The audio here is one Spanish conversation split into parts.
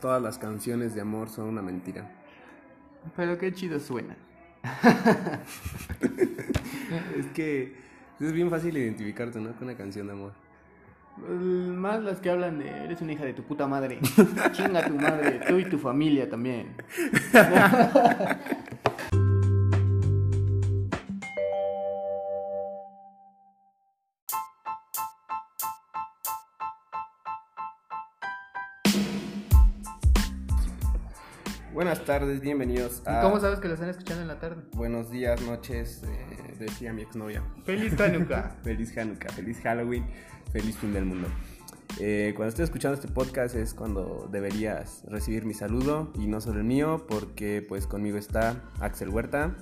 todas las canciones de amor son una mentira. Pero qué chido suena. es que es bien fácil identificarte, ¿no? Con una canción de amor. Más las que hablan de eres una hija de tu puta madre. Chinga tu madre, tú y tu familia también. Buenas tardes, bienvenidos a... ¿Y cómo sabes que lo están escuchando en la tarde? Buenos días, noches, eh, decía mi exnovia. Feliz Hanukkah. feliz Hanukkah, feliz Halloween, feliz fin del mundo. Eh, cuando estoy escuchando este podcast es cuando deberías recibir mi saludo y no solo el mío, porque pues conmigo está Axel Huerta.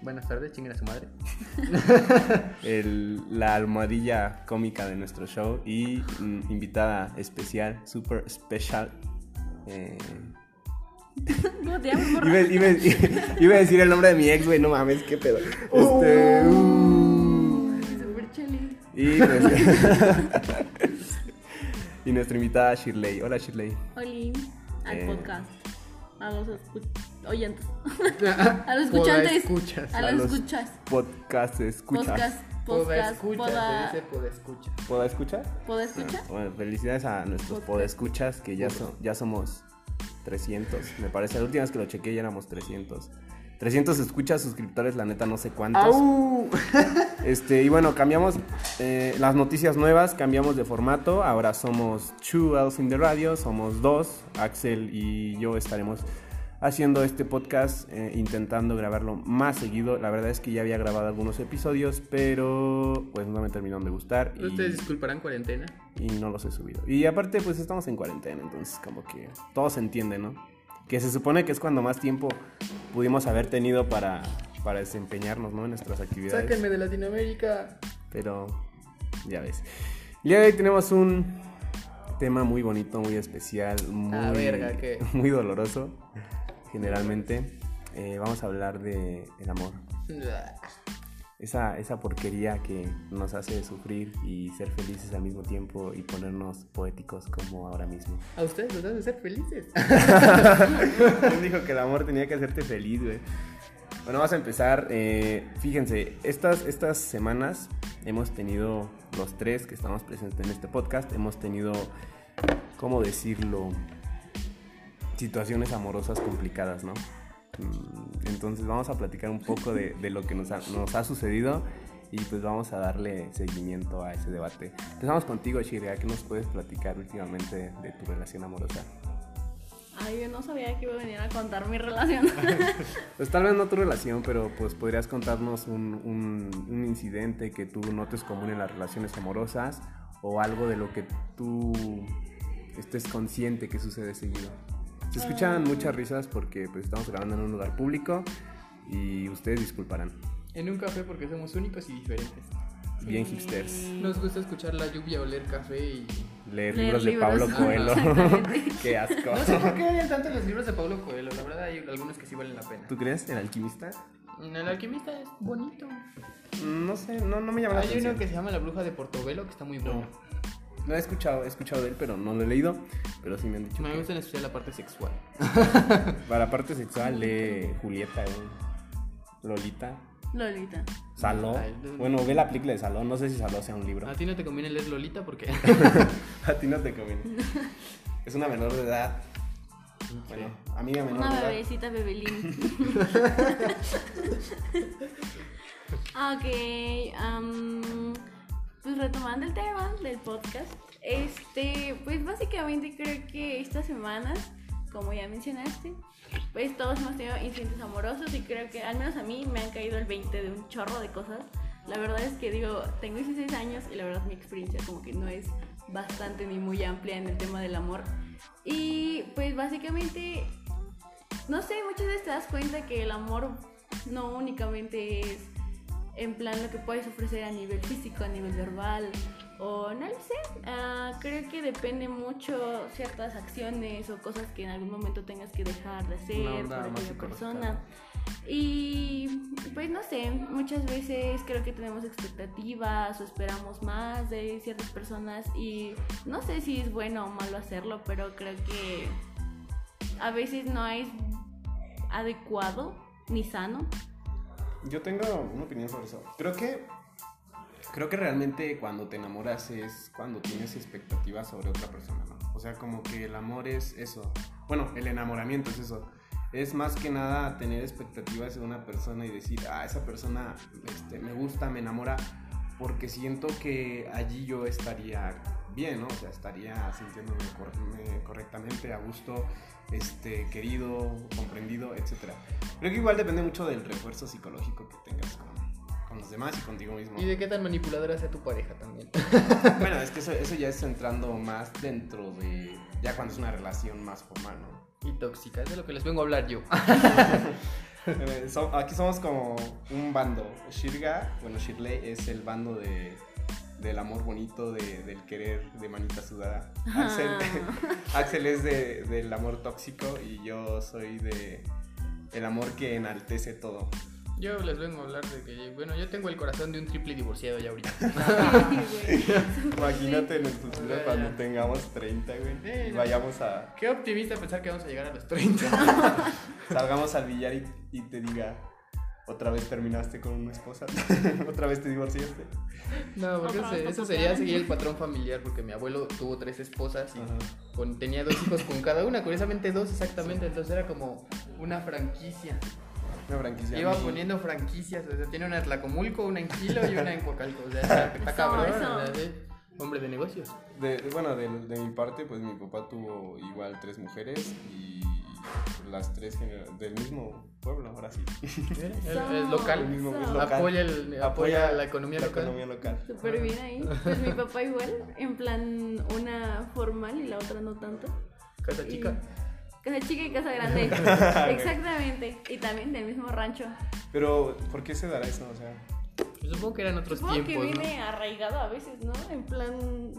Buenas tardes, chinguen a su madre. la almohadilla cómica de nuestro show y mm, invitada especial, super special. Eh, ¿Cómo te iba, iba, a decir el nombre de mi ex, güey, no mames, qué pedo. Este. Uh. Uh. Y, pues, y nuestra invitada Shirley. Hola Shirley. Hola, al eh. podcast. A los oyentes. a los escuchantes. Escuchas. A los escuchas. Podcast escuchas. Podcast. Podcast, escuchas, poda... se dice. ¿Poda escuchar? Bueno, felicidades a nuestros poda escuchas que ya, son, ya somos 300, me parece. La última vez que lo chequeé ya éramos 300. 300 escuchas, suscriptores, la neta no sé cuántos. Este, y bueno, cambiamos eh, las noticias nuevas, cambiamos de formato. Ahora somos Two Else in the Radio, somos dos. Axel y yo estaremos haciendo este podcast, eh, intentando grabarlo más seguido. La verdad es que ya había grabado algunos episodios, pero pues no me terminaron de gustar. ¿Ustedes disculparán cuarentena? Y no los he subido. Y aparte, pues estamos en cuarentena, entonces como que todo se entiende, ¿no? Que se supone que es cuando más tiempo pudimos haber tenido para, para desempeñarnos, ¿no? En nuestras actividades. Sáquenme de Latinoamérica. Pero, ya ves. Y hoy tenemos un tema muy bonito, muy especial, muy, verga, muy doloroso generalmente, eh, vamos a hablar de el amor. Esa, esa porquería que nos hace sufrir y ser felices al mismo tiempo y ponernos poéticos como ahora mismo. ¿A ustedes les hace ser felices? ¿Quién dijo que el amor tenía que hacerte feliz, güey? Bueno, vamos a empezar. Eh, fíjense, estas, estas semanas hemos tenido, los tres que estamos presentes en este podcast, hemos tenido, ¿cómo decirlo? Situaciones amorosas complicadas, ¿no? Mm, entonces vamos a platicar un poco de, lo que nos ha, sucedido y pues vamos a darle seguimiento a ese debate. Empezamos contigo, Shirya, ¿qué nos puedes platicar últimamente de tu relación amorosa? Ay, yo no sabía que iba a venir a contar mi relación. pues tal vez no tu relación, pero pues podrías contarnos un, un incidente que tú notes común en las relaciones amorosas o algo de lo que tú estés consciente que sucede seguido. Se escuchan muchas risas porque pues, estamos grabando en un lugar público y ustedes disculparán. En un café porque somos únicos y diferentes. Bien hipsters. Nos gusta escuchar la lluvia, oler café y... Leer, libros, de Pablo Coelho. Qué asco. No sé por qué odian tanto los libros de Pablo Coelho. La verdad hay algunos que sí valen la pena. ¿Tú crees? ¿El alquimista? El alquimista es bonito. No sé, no, no me llama la atención. Hay uno que se llama La Bruja de Portobelo que está muy bueno. No he escuchado, he escuchado de él, pero no lo he leído. Pero sí me han dicho. Me gusta en especial la parte sexual. Para la parte sexual lee Julieta, eh. Lolita. Lolita. Saló. Bueno, ve la película de Saló. No sé si Saló sea un libro. A ti no te conviene leer Lolita porque. a ti no te conviene. Es una menor de edad. Bueno, amiga menor una de edad. Una bebecita bebelín. ok. Um, pues retomando el tema del podcast, este, pues básicamente creo que estas semanas, como ya mencionaste, pues todos hemos tenido incidentes amorosos y creo que al menos a mí me han caído el 20 de un chorro de cosas. La verdad es que digo, tengo 16 años y la verdad mi experiencia como que no es bastante ni muy amplia en el tema del amor. Y pues básicamente, no sé, muchas veces te das cuenta que el amor no únicamente es en plan lo que puedes ofrecer a nivel físico, a nivel verbal o no lo sé. Ah, creo que depende mucho ciertas acciones o cosas que en algún momento tengas que dejar de hacer por aquella persona. Y pues no sé, muchas veces creo que tenemos expectativas o esperamos más de ciertas personas y no sé si es bueno o malo hacerlo, pero creo que a veces no es adecuado ni sano. Yo tengo una opinión sobre eso. Creo que creo que realmente cuando te enamoras es cuando tienes expectativas sobre otra persona, ¿no? O sea, como que el amor es eso. Bueno, el enamoramiento es eso. Es más que nada tener expectativas de una persona y decir, ah, esa persona este, me gusta, me enamora, porque siento que allí yo estaría bien, ¿no? O sea, estaría sintiéndome me- correctamente, a gusto, este, querido, comprendido, etc. Creo que igual depende mucho del refuerzo psicológico que tengas con, con los demás y contigo mismo. Y de qué tan manipuladora sea tu pareja también. Bueno, es que eso, eso ya es entrando más dentro de, ya cuando es una relación más formal, ¿no? Y tóxica, es de lo que les vengo a hablar yo. Eh, aquí somos como un bando. Shirga, bueno, Shirley es el bando de, del amor bonito, de- del querer de manita sudada. Axel, Axel es de, del amor tóxico y yo soy de el amor que enaltece todo. Yo les vengo a hablar de que, bueno, yo tengo el corazón de un triple divorciado ya ahorita. Imagínate en el futuro Ya, ya. cuando tengamos 30, güey. Sí, y no. vayamos a. Qué optimista pensar que vamos a llegar a los 30. Salgamos al billar y, y te diga. Otra vez terminaste con una esposa. Otra vez te divorciaste. No, porque eso, sería seguir el patrón familiar, porque mi abuelo tuvo tres esposas y con- tenía dos hijos con cada una, curiosamente dos exactamente, entonces era como una franquicia. Una franquicia. Iba muy- poniendo franquicias, o sea, tiene una en Tlacomulco, una en Kilo y una en Coacalco, o sea, está, cabrón, eso. o sea, sí, hombre de negocios. De, de- bueno, de, de mi parte, pues mi papá tuvo igual tres mujeres y las tres del mismo pueblo, ahora sí. Local, El mismo- es local. Apoya, el, apoya la economía la local. economía local. Súper bien ahí. Pues mi papá igual, en plan una formal y la otra no tanto. Casa Y- chica. Casa chica y casa grande. Exactamente. Y también del mismo rancho. Pero, ¿por qué se dará eso? O sea, Pues supongo que eran otros Supongo que tiempos, ¿no? viene arraigado a veces, ¿no? En plan.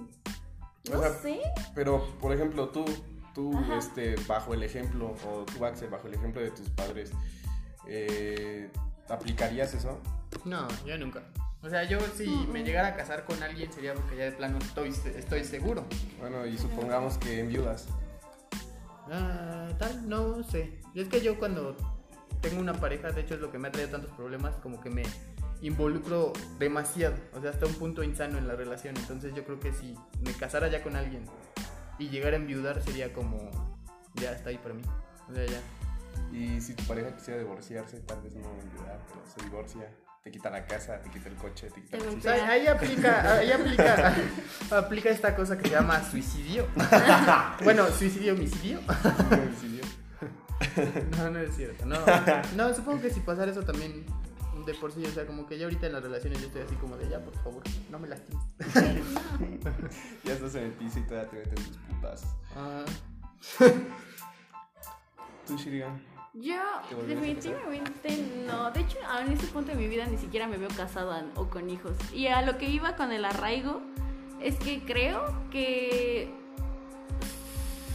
No O sea, sé. pero, por ejemplo, tú, tú, Ajá. este, bajo el ejemplo, o tú, Axel, bajo el ejemplo de tus padres, eh, ¿aplicarías eso? No, yo nunca. O sea, yo si me llegara a casar con alguien sería porque ya de plano estoy, estoy seguro. Bueno, y supongamos que enviudas. Ah, tal, no sé. Es que yo cuando tengo una pareja, de hecho es lo que me ha traído tantos problemas, como que me involucro demasiado, o sea, hasta un punto insano en la relación. Entonces yo creo que si me casara ya con alguien y llegara a enviudar sería como, ya está ahí para mí. O sea, ya. Y si tu pareja quisiera divorciarse, tal vez no enviudar, pero se divorcia, te quita la casa, te quita el coche, te quita el O golpea. sea, ahí aplica, ahí aplica, aplica esta cosa que se llama suicidio. bueno, suicidio, homicidio. homicidio. No, no es cierto. No, no, supongo que si pasara eso también de por sí, o sea, como que ya ahorita en las relaciones yo estoy así como de ya, por favor, no me lastimes. Ya estás en el piso y todavía te meten tus putas. Ah, Tú, Shirigan. Yo ¿Te volverías a definitivamente no. De hecho, en este punto de mi vida ni siquiera me veo casada o con hijos. Y a lo que iba con el arraigo es que creo que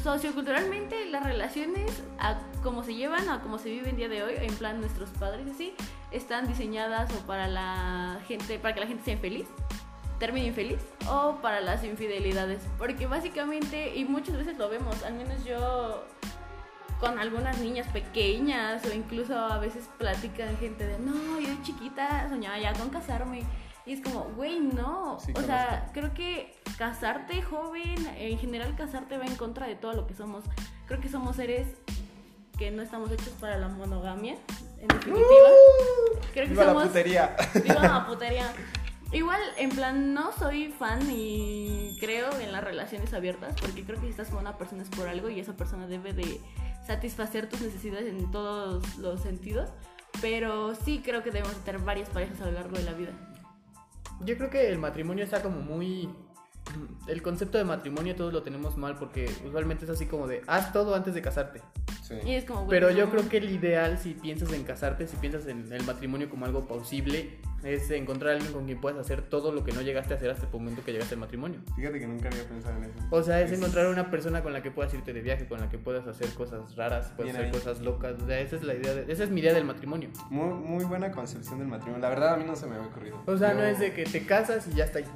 socioculturalmente las relaciones a cómo se llevan, a cómo se vive el día de hoy, en plan nuestros padres así, están diseñadas o para la gente, para que la gente sea feliz termine infeliz o para las infidelidades. Porque básicamente, y muchas veces lo vemos, al menos yo con algunas niñas pequeñas o incluso a veces platican gente de, no, yo de chiquita soñaba ya con casarme. Y es como, güey, no. Sí, o sea, creo que casarte joven, en general casarte va en contra de todo lo que somos. Creo que somos seres que no estamos hechos para la monogamia, en definitiva. Creo que ¡Viva la somos... putería! Viva la putería. Igual, en plan, no soy fan y creo en las relaciones abiertas, porque creo que si estás con una persona es por algo y esa persona debe de satisfacer tus necesidades en todos los sentidos. Pero sí creo que debemos tener varias parejas a lo largo de la vida. yo creo que el matrimonio está como muy... El concepto de matrimonio todos lo tenemos mal porque usualmente es así como de haz todo antes de casarte. Sí. Y es como, güey, Pero yo creo que el ideal si piensas en casarte, si piensas en el matrimonio como algo posible, es encontrar a alguien con quien puedas hacer todo lo que no llegaste a hacer hasta el momento que llegaste al matrimonio. Fíjate que nunca había pensado en eso. O sea, es encontrar una persona con la que puedas irte de viaje, con la que puedas hacer cosas raras, puedas Bien hacer ahí. cosas locas. O sea, esa es la idea, de- esa es mi idea del matrimonio. Muy, muy buena concepción del matrimonio. La verdad, a mí no se me había ocurrido. O sea, Yo- no es de que te casas y ya está ahí.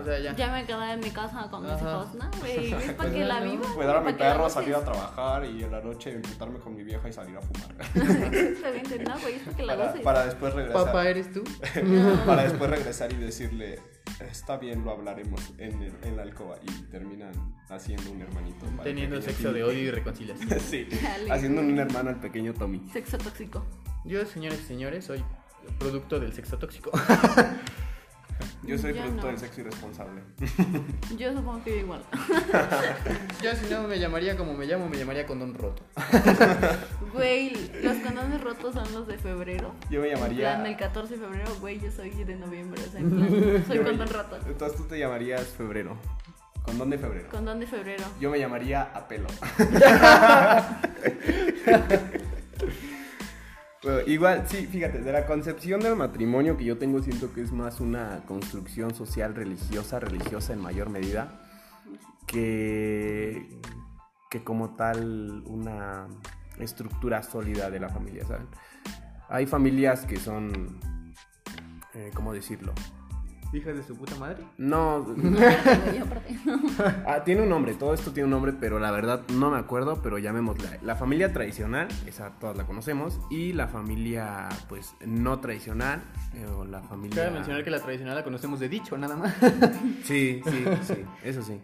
O sea, ya. Ya me quedé en mi casa con mis hijos, ¿no? Güey, es para Pues que la viva. Cuidar a mi para que la perro, salir a trabajar y en la noche emputarme con mi vieja y salir a fumar. Exactamente, no, güey, es para que la Para, goces. para después regresar. Papá, ¿eres tú? para después regresar y decirle, está bien, lo hablaremos en, el- en la alcoba. Y terminan haciendo un hermanito. Teniendo pequeño sexo de odio y reconciliación. sí, Dale. Haciendo un hermano al pequeño Tommy. Sexo tóxico. Yo, señores y señores, soy producto del sexo tóxico. Yo soy Yo producto no. del sexo irresponsable. Yo supongo que igual. Yo, si no me llamaría como me llamo, me llamaría condón roto. Güey, los condones rotos son los de febrero. Yo me En plan, llamaría... el 14 de febrero, güey, yo soy de noviembre. O sea, en plan, soy yo me- condón roto. Entonces tú te llamarías febrero. ¿Condón de febrero? Condón de febrero. Yo me llamaría apelo. Bueno, igual, sí, fíjate, de la concepción del matrimonio que yo tengo, siento que es más una construcción social religiosa, religiosa en mayor medida, que, que como tal una estructura sólida de la familia, ¿saben? Hay familias que son, eh, ¿cómo decirlo? ¿Hijas de su puta madre? No. Ah, tiene un nombre, todo esto tiene un nombre, pero la verdad no me acuerdo, pero llamémosla. La familia tradicional, esa todas la conocemos, y la familia, pues, no tradicional, eh, o la familia... Cabe mencionar que la tradicional la conocemos de dicho, nada más. Sí, sí, sí, eso sí.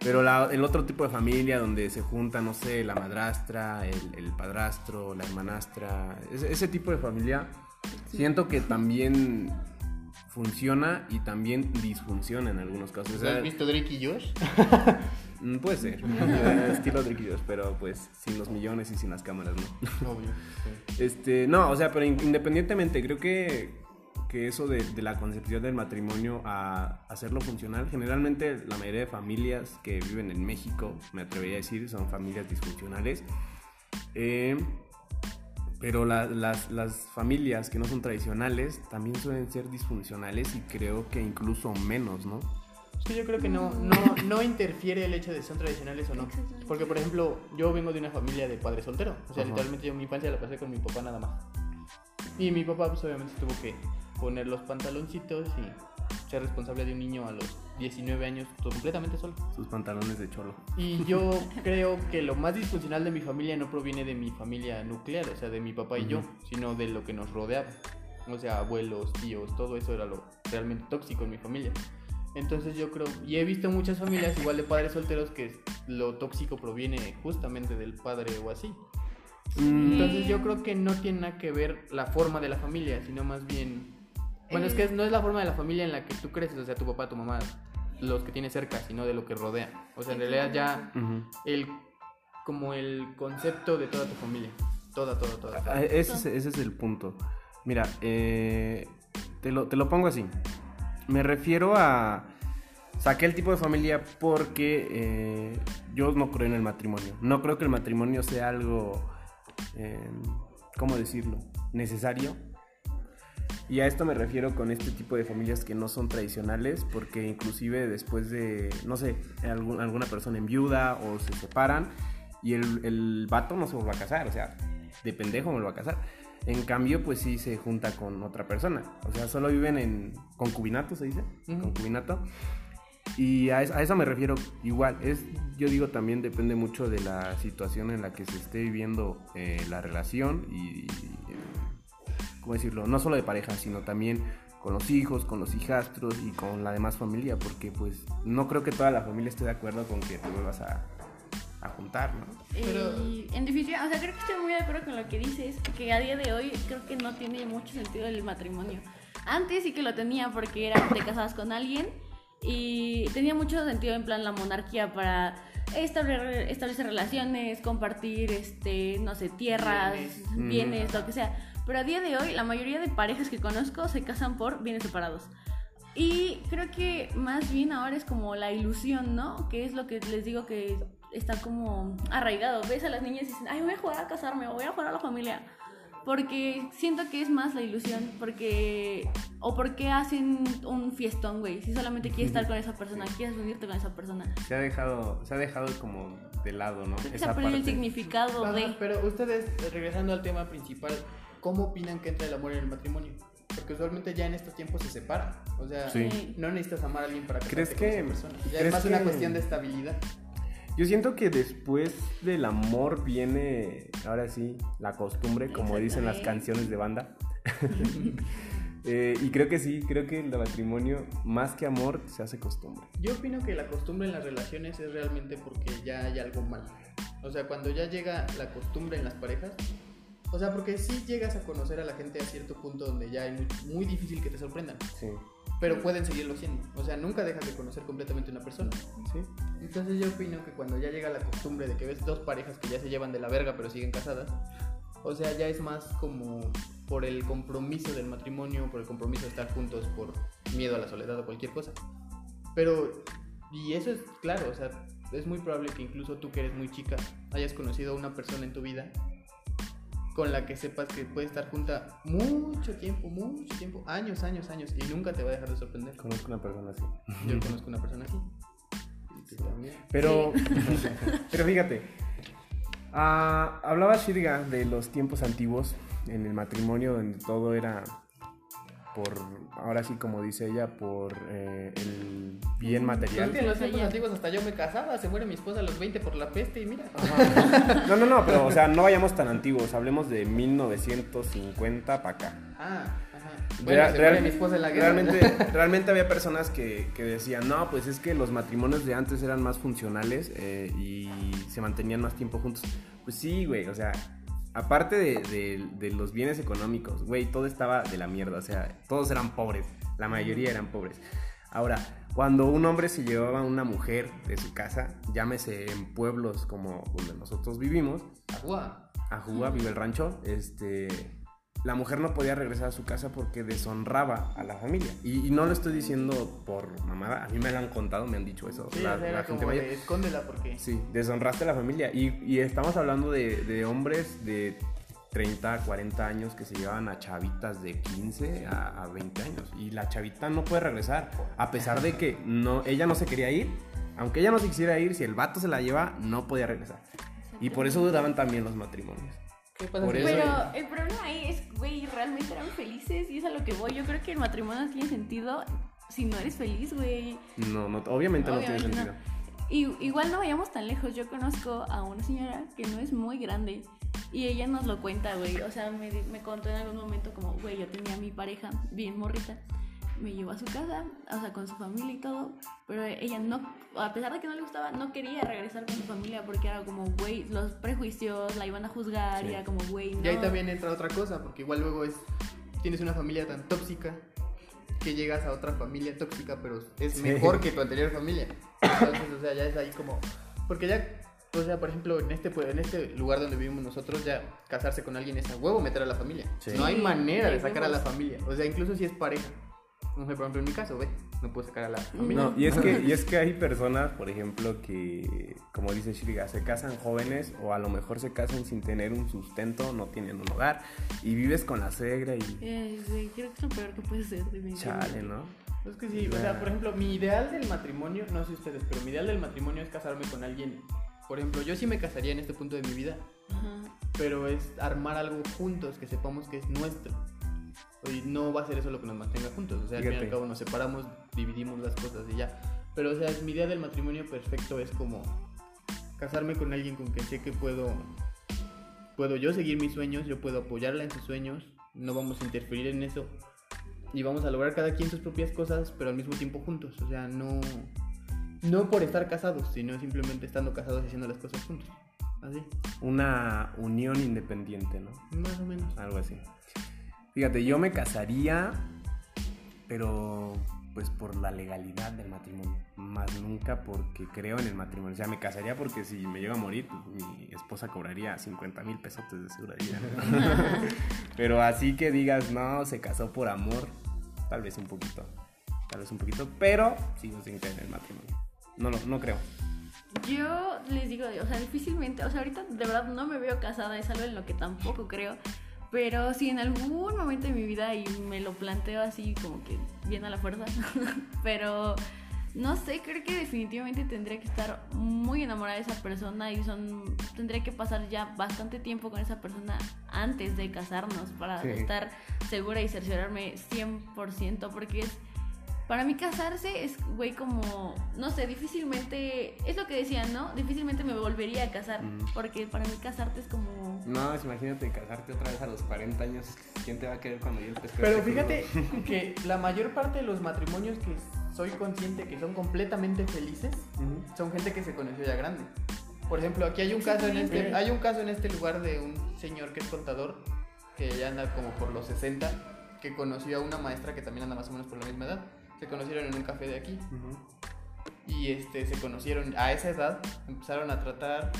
Pero la- el otro tipo de familia donde se junta, no sé, la madrastra, el, el padrastro, la hermanastra, ese, ese tipo de familia, siento que también funciona y también disfunciona en algunos casos. O sea, ¿Has visto Drake y Josh? Mm, Puede ser, estilo Drake y Josh, pero pues sin los millones y sin las cámaras, ¿no? Obvio. sí. Este, no, o sea, pero in- independientemente, creo que, que eso de, de la concepción del matrimonio a hacerlo funcional, generalmente la mayoría de familias que viven en México, me atrevería a decir, son familias disfuncionales. Eh, pero la- las, las familias que no son tradicionales también suelen ser disfuncionales y creo que incluso menos, ¿no? Es que yo creo que no, no, no interfiere el hecho de si son tradicionales o no. Porque, por ejemplo, yo vengo de una familia de padre soltero. O sea, Ajá. literalmente yo mi infancia la pasé con mi papá nada más. Y mi papá, pues obviamente tuvo que poner los pantaloncitos y ser responsable de un niño a los 19 años completamente solo. Sus pantalones de cholo. Y yo creo que lo más disfuncional de mi familia no proviene de mi familia nuclear, o sea, de mi papá y yo, Ujú. sino de lo que nos rodeaba. O sea, abuelos, tíos, todo eso era lo realmente tóxico en mi familia. Entonces yo creo, y he visto muchas familias igual de padres solteros que lo tóxico proviene justamente del padre o así. Mm, Entonces yo creo que no tiene nada que ver la forma de la familia, sino más bien... Bueno, es que no es la forma de la familia en la que tú creces, o sea, tu papá, tu mamá, los que tienes cerca, sino de lo que rodea. O sea, en realidad ya el como el concepto de toda tu familia. Toda, toda, toda. Ah, Ese es, ese es el punto. Mira, eh, te, lo, te lo pongo así. Me refiero a... Saqué el tipo de familia porque eh, yo no creo en el matrimonio. No creo que el matrimonio sea algo, eh, ¿cómo decirlo? Necesario. Y a esto me refiero con este tipo de familias que no son tradicionales, porque inclusive después de, no sé, algún- alguna persona en viuda o se separan y el, el vato no se vuelve a casar, o sea, de pendejo me lo va a casar. En cambio, pues sí se junta con otra persona. O sea, solo viven en concubinato, se dice. Ujú. Concubinato. Y a, es- a eso me refiero igual. Es, yo digo también depende mucho de la situación en la que se esté viviendo eh, la relación y, eh, ¿cómo decirlo? No solo de pareja, sino también con los hijos, con los hijastros y con la demás familia, porque pues no creo que toda la familia esté de acuerdo con que te vuelvas a, a juntar, ¿no? Pero- Y en definitiva, o sea, creo que estoy muy de acuerdo con lo que dices, que a día de hoy creo que no tiene mucho sentido el matrimonio. Antes sí que lo tenía porque era te casabas con alguien y tenía mucho sentido en plan la monarquía para establecer, establecer relaciones, compartir, este, no sé, tierras, Bienes. bienes, lo que sea. Pero a día de hoy la mayoría de parejas que conozco se casan por bienes separados. Y creo que más bien ahora es como la ilusión, ¿no? Que es lo que les digo que está como arraigado. Ves a las niñas y dicen, ay, voy a jugar a casarme, o voy a jugar a la familia. Porque siento que es más la ilusión, porque... O porque hacen un fiestón, güey. Si solamente quieres estar con esa persona, quieres unirte con esa persona. Se ha dejado, se ha dejado como de lado, ¿no? Creo que se ha perdido el significado Ajá, de... pero ustedes, regresando al tema principal, ¿cómo opinan que entra el amor en el matrimonio? Porque usualmente ya en estos tiempos se separan. O sea, Sí. no necesitas amar a alguien para ¿Crees con que- esa persona. Ya crees es más una que- cuestión de estabilidad. Yo siento que después del amor viene, ahora sí, la costumbre, como dicen las canciones de banda. Eh, y creo que sí, creo que el matrimonio, más que amor, se hace costumbre. Yo opino que la costumbre en las relaciones es realmente porque ya hay algo mal. O sea, cuando ya llega la costumbre en las parejas, o sea, porque sí llegas a conocer a la gente a cierto punto donde ya es muy, muy difícil que te sorprendan, Sí, pero pueden seguirlo siendo. O sea, nunca dejas de conocer completamente una persona. sí. Entonces yo opino que cuando ya llega la costumbre de que ves dos parejas que ya se llevan de la verga pero siguen casadas, o sea, ya es más como por el compromiso del matrimonio, por el compromiso de estar juntos, por miedo a la soledad o cualquier cosa. Pero, y eso es claro, o sea, es muy probable que incluso tú que eres muy chica hayas conocido a una persona en tu vida con la que sepas que puede estar junta mucho tiempo, mucho tiempo, años, años, años, y nunca te va a dejar de sorprender. Conozco una persona así. Yo conozco una persona así. Y tú también. Pero, pero fíjate, ah, hablaba Shirga de los tiempos antiguos en el matrimonio donde todo era por, ahora sí como dice ella, por eh, el bien Pues es material. que en los tiempos antiguos hasta yo me casaba, se muere mi esposa a los 20 por la peste y mira. No, no, no, pero o sea, no vayamos tan antiguos, hablemos de 1950 para acá. Ah, ajá. Bueno, Real- se real- muere mi esposa en la guerra. realmente, realmente había personas que, que decían, no, pues es que los matrimonios de antes eran más funcionales eh, y se mantenían más tiempo juntos. Pues sí, güey, o sea, aparte de, de- de los bienes económicos, güey, todo estaba de la mierda, o sea, todos eran pobres, la mayoría eran pobres. Ahora, cuando un hombre se llevaba a una mujer de su casa, llámese en pueblos como donde nosotros vivimos, Agua. a Juga, vive el rancho, este, la mujer no podía regresar a su casa porque deshonraba a la familia. Y, y no lo estoy diciendo por mamada, a mí me lo han contado, me han dicho eso. Sí, la, la gente mayor. de, escóndela porque... Sí, deshonraste a la familia. Y, y estamos hablando de, de hombres de 30, 40 años que se llevaban a chavitas de 15 a, a 20 años. Y la chavita no puede regresar, a pesar de que no, ella no se quería ir. Aunque ella no se quisiera ir, si el vato se la lleva, no podía regresar. Y por eso duraban también los matrimonios. ¿Qué pasa? Por si- eso- Pero el problema ahí es, güey, realmente eran felices y es a lo que voy. Yo creo que el matrimonio no tiene sentido si no eres feliz, güey. No, no, obviamente, no tiene no. sentido. Y, igual no vayamos tan lejos. Yo conozco a una señora que no es muy grande y ella nos lo cuenta, güey. O sea, me, me contó en algún momento como, güey, yo tenía a mi pareja bien morrita. Me llevó a su casa, o sea, con su familia y todo. Pero ella no, a pesar de que no le gustaba, no quería regresar con su familia porque era como, güey, los prejuicios la iban a juzgar Sí. y era como, güey, no. Y ahí también entra otra cosa, porque igual luego es... Tienes una familia tan tóxica que llegas a otra familia tóxica, pero es Sí. mejor que tu anterior familia. Entonces, o sea, ya es ahí como... Porque ya, o sea, por ejemplo, en este, pue- en este lugar donde vivimos nosotros, ya casarse con alguien es a huevo meter a la familia. Sí. No hay manera de de sacar a la familia. O sea, incluso si es pareja. No sé, por ejemplo, en mi caso, ve, no puedo sacar a la familia. No, y es que, y es que hay personas, por ejemplo, que, como dice Shiriga, se casan jóvenes o a lo mejor se casan sin tener un sustento, no tienen un hogar y vives con la suegra y Eh, güey, creo que es lo peor que puede ser. chale, ¿no? Es que sí, o sea, por ejemplo, mi ideal del matrimonio, no sé ustedes, pero mi ideal del matrimonio es casarme con alguien. Por ejemplo, yo sí me casaría en este punto de mi vida, Ajá. pero es armar algo juntos que sepamos que es nuestro. Y no va a ser eso lo que nos mantenga juntos. O sea, al fin y al cabo nos separamos, dividimos las cosas y ya. Pero, o sea, mi idea del matrimonio perfecto es como casarme con alguien con quien sé que puedo, puedo yo seguir mis sueños, yo puedo apoyarla en sus sueños, no vamos a interferir en eso y vamos a lograr cada quien sus propias cosas, pero al mismo tiempo juntos. O sea, no, no por estar casados, sino simplemente estando casados y haciendo las cosas juntos. Así, Una unión independiente, ¿no? más o menos. Algo así. Fíjate, yo me casaría, pero pues por la legalidad del matrimonio, más nunca porque creo en el matrimonio. O sea, me casaría porque si me llego a morir, pues, mi esposa cobraría 50 mil pesos de vida. pero así que digas, no, se casó por amor, tal vez un poquito, tal vez un poquito, pero sigo sin creer en el matrimonio. No, lo- no creo. Yo les digo, o sea, difícilmente, o sea, ahorita de verdad no me veo casada, es algo en lo que tampoco creo. Pero si en algún momento de mi vida y me lo planteo así como que bien a la fuerza, pero no sé, creo que definitivamente tendría que estar muy enamorada de esa persona y son tendría que pasar ya bastante tiempo con esa persona antes de casarnos para Sí. estar segura y cerciorarme 100% porque es para mí casarse es, güey, como, no sé, difícilmente, es lo que decían, ¿no? Difícilmente me volvería a casar, Mm. porque para mí casarte es como... No, imagínate casarte otra vez a los 40 años. ¿Quién te va a querer cuando ya estés Pero crudo? fíjate que la mayor parte de los matrimonios que soy consciente que son completamente felices Ujú. son gente que se conoció ya grande. Por ejemplo, aquí hay un caso en este, hay un caso en este lugar de un señor que es contador que ya anda como por los 60, que conoció a una maestra que también anda más o menos por la misma edad. Se conocieron en un café de aquí Ujú. y este se conocieron a esa edad, empezaron a tratar,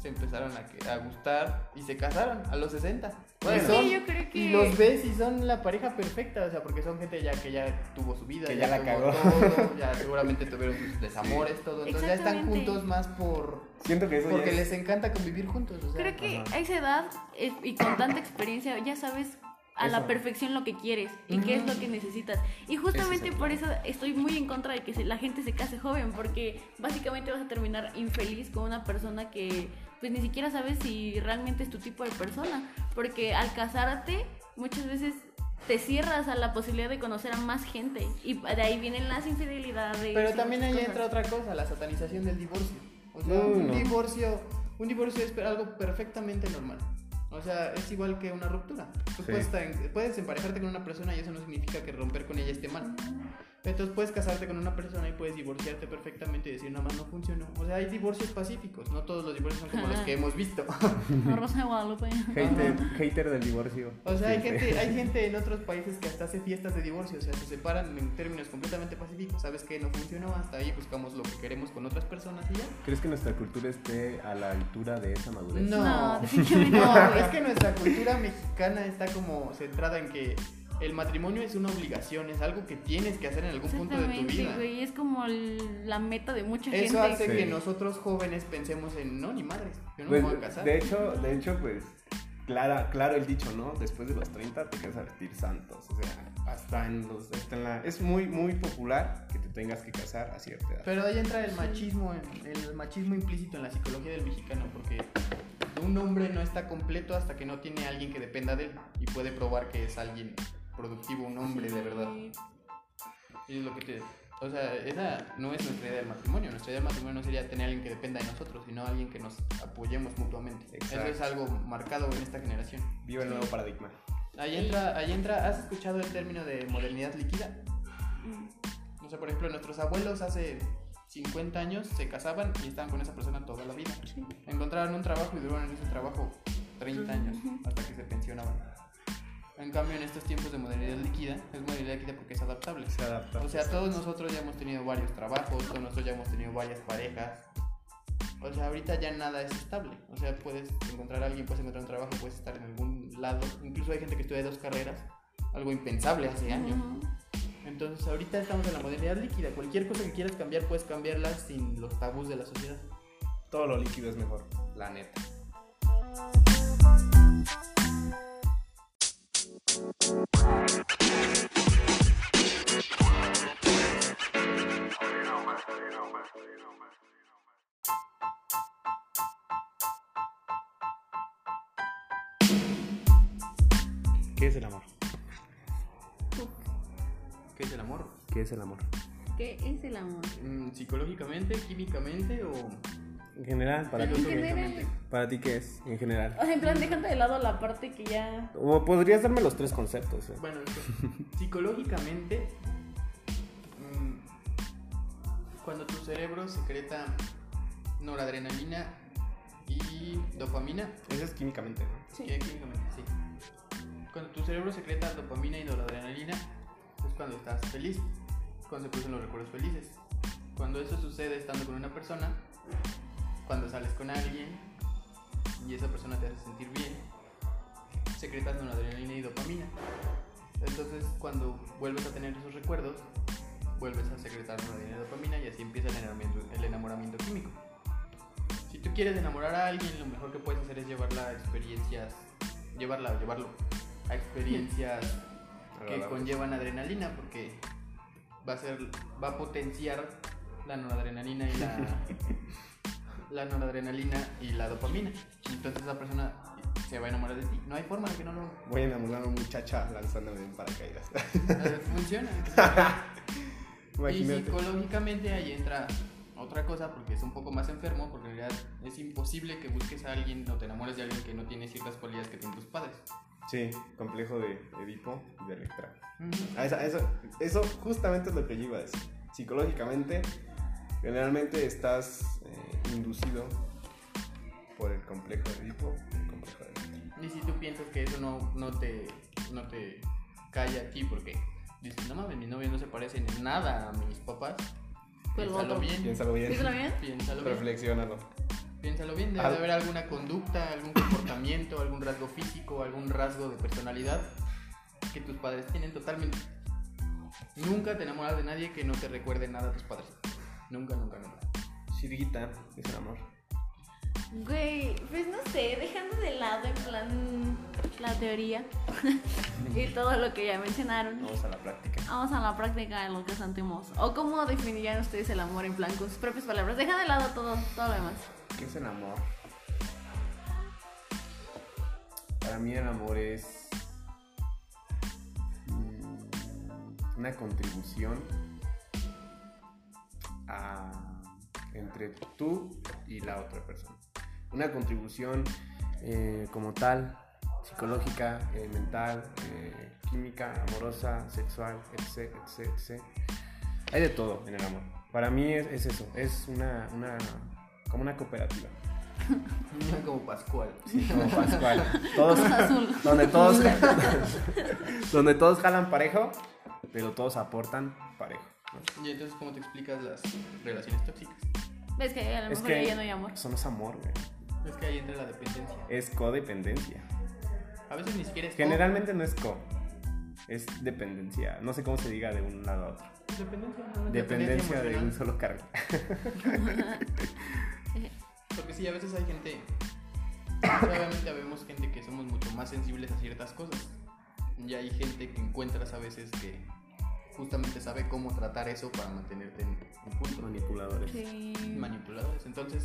se empezaron a, a gustar y se casaron a los 60. Bueno. Sí, son- yo creo que... y los ves y son la pareja perfecta, o sea, porque son gente ya que ya tuvo su vida, Que ya la tuvo cagó. todo, ya seguramente tuvieron sus desamores, todo. Entonces ya están juntos más por Siento que eso porque ya es- les encanta convivir juntos, o sea. Creo que Ajá. a esa edad eh, y con tanta experiencia ya sabes a la perfección lo que quieres y qué es lo que necesitas. Y justamente por eso estoy muy en contra de que la gente se case joven, porque básicamente vas a terminar infeliz con una persona que pues ni siquiera sabes si realmente es tu tipo de persona, porque al casarte muchas veces te cierras a la posibilidad de conocer a más gente y de ahí vienen las infidelidades. Pero también ahí entra otra cosa, la satanización del divorcio. O sea, No, un no. divorcio, un divorcio es algo perfectamente normal. O sea, es igual que una ruptura. Tú Sí. puedes, puedes emparejarte con una persona y eso no significa que romper con ella esté mal. Entonces puedes casarte con una persona y puedes divorciarte perfectamente y decir nada más no funcionó. O sea, hay divorcios pacíficos, no todos los divorcios son como los que hemos visto. Rosa de Guadalupe. Hater, hater del divorcio. O sea, hay gente, hay gente en otros países que hasta hace fiestas de divorcio, o sea, se separan en términos completamente pacíficos. Sabes que no funcionó, hasta ahí buscamos lo que queremos con otras personas y ya. ¿Crees que nuestra cultura esté a la altura de esa madurez? No. No, definitivamente No, no. es que nuestra cultura mexicana está como centrada en que el matrimonio es una obligación, es algo que tienes que hacer en algún punto de tu vida. güey, es como el- la meta de mucha Eso gente. hace Sí. que nosotros jóvenes pensemos en no, ni madres, yo no Pues, me voy a casar. de hecho, de hecho, pues, clara, claro el dicho, ¿no? Después de los 30 te quedas a vestir santos. O sea, hasta en los. hasta en la, es muy, muy popular que te tengas que casar a cierta edad. Pero ahí entra el machismo, el machismo implícito en la psicología del mexicano, porque un hombre no está completo hasta que no tiene alguien que dependa de él y puede probar que es alguien productivo, un hombre de verdad. Y es lo que te... O sea, esa no es nuestra idea del matrimonio. Nuestra idea del matrimonio no sería tener alguien que dependa de nosotros, sino alguien que nos apoyemos mutuamente. Exacto. Eso es algo marcado en esta generación. Viva el nuevo paradigma. Ahí entra, ahí entra, ¿has escuchado el término de modernidad líquida? Mm. O sea, por ejemplo, nuestros abuelos hace 50 años se casaban y estaban con esa persona toda la vida. Encontraron un trabajo y duraron en ese trabajo 30 años hasta que se pensionaban. En cambio, en estos tiempos de modernidad líquida, es modernidad líquida porque es adaptable. Se adapta. O sea, todos nosotros ya hemos tenido varios trabajos, todos nosotros ya hemos tenido varias parejas. O sea, ahorita ya nada es estable. O sea, puedes encontrar a alguien, puedes encontrar un trabajo, puedes estar en algún lado. Incluso hay gente que estudia dos carreras, algo impensable hace años. Entonces ahorita estamos en la modernidad líquida. Cualquier cosa que quieras cambiar puedes cambiarla sin los tabús de la sociedad. Todo lo líquido es mejor, la neta. ¿Qué es el amor? ¿Qué es el amor? ¿Qué es el amor? ¿Qué es el amor? Mm, ¿Psicológicamente, químicamente o...? En general, para ti, En ¿qué- general. para ti qué es? En general. O sea, en plan, dejando de lado la parte que ya. O podrías darme los tres conceptos. eh? Bueno, psicológicamente, mm, cuando tu cerebro secreta noradrenalina y dopamina, Eso es químicamente, ¿no? Sí. Químicamente, sí. Cuando tu cerebro secreta dopamina y noradrenalina, es cuando estás feliz, cuando se producen los recuerdos felices. Cuando eso sucede estando con una persona, cuando sales con alguien y esa persona te hace sentir bien, secretas noradrenalina y dopamina. Entonces, cuando vuelves a tener esos recuerdos, vuelves a secretar noradrenalina y dopamina y así empieza el enamoramiento, el enamoramiento químico. Si tú quieres enamorar a alguien, lo mejor que puedes hacer es llevarla a experiencias, llevarla, llevarlo a experiencias que conllevan adrenalina, porque va a ser, va a potenciar la noradrenalina y la, la noradrenalina y la dopamina. Entonces la persona se va a enamorar de ti. No hay forma de que no lo Voy a enamorar a una muchacha lanzándome en paracaídas. eh, funcione. Y psicológicamente ahí entra otra cosa porque es un poco más enfermo, porque en realidad es imposible que busques a alguien o te enamores de alguien que no tiene ciertas cualidades que tienen tus padres. Sí, complejo de Edipo y de Electra. Ah, esa- Eso, eso justamente es lo que yo iba a decir. Psicológicamente, generalmente estás eh, inducido por el complejo de Edipo y el complejo de. Y si tú piensas que eso no, no, te, no te calla a ti porque dices, no mames, mis novios no se parecen en nada a mis papás, Pues piénsalo bien. Piénsalo bien. ¿Piénsalo bien? Piénsalo bien. Reflexiónalo. Piénsalo bien, debe Al- de haber alguna conducta, algún comportamiento, algún rasgo físico, algún rasgo de personalidad que tus padres tienen totalmente. Nunca te enamoras de nadie que no te recuerde nada a tus padres. Nunca, nunca, nunca. Chiriguita, es el amor. Güey, pues no sé, dejando de lado en plan la teoría y todo lo que ya mencionaron. Vamos a la práctica. Vamos a la práctica de lo que sentimos. ¿O cómo definirían ustedes el amor en plan con sus propias palabras? Deja de lado todo, todo lo demás. ¿Qué es el amor? Para mí el amor es mm, una contribución a- entre tú y la otra persona. Una contribución eh, como tal, psicológica, eh, mental, eh, química, amorosa, sexual, etc, etc, etc. Hay de todo en el amor. Para mí es, es eso, es una, una, como una cooperativa. Como Pascual. Sí, como Pascual. Todos, donde todos, donde todos jalan parejo, pero todos aportan parejo. ¿no? Y entonces, ¿cómo te explicas las relaciones tóxicas? ¿Ves que a lo Es mejor que ya no hay amor? eso no es amor, güey. Es que ahí entra la dependencia. Es codependencia. A veces ni siquiera es Generalmente no es co, es dependencia. No sé cómo se diga de un lado a otro. dependencia, ¿no? Dependencia de un solo cargo. Porque sí, a veces hay gente. Obviamente vemos gente que somos mucho más sensibles a ciertas cosas. Y hay gente que encuentras a veces que justamente sabe cómo tratar eso para mantenerte en un punto. Manipuladores. Sí. Manipuladores. Entonces,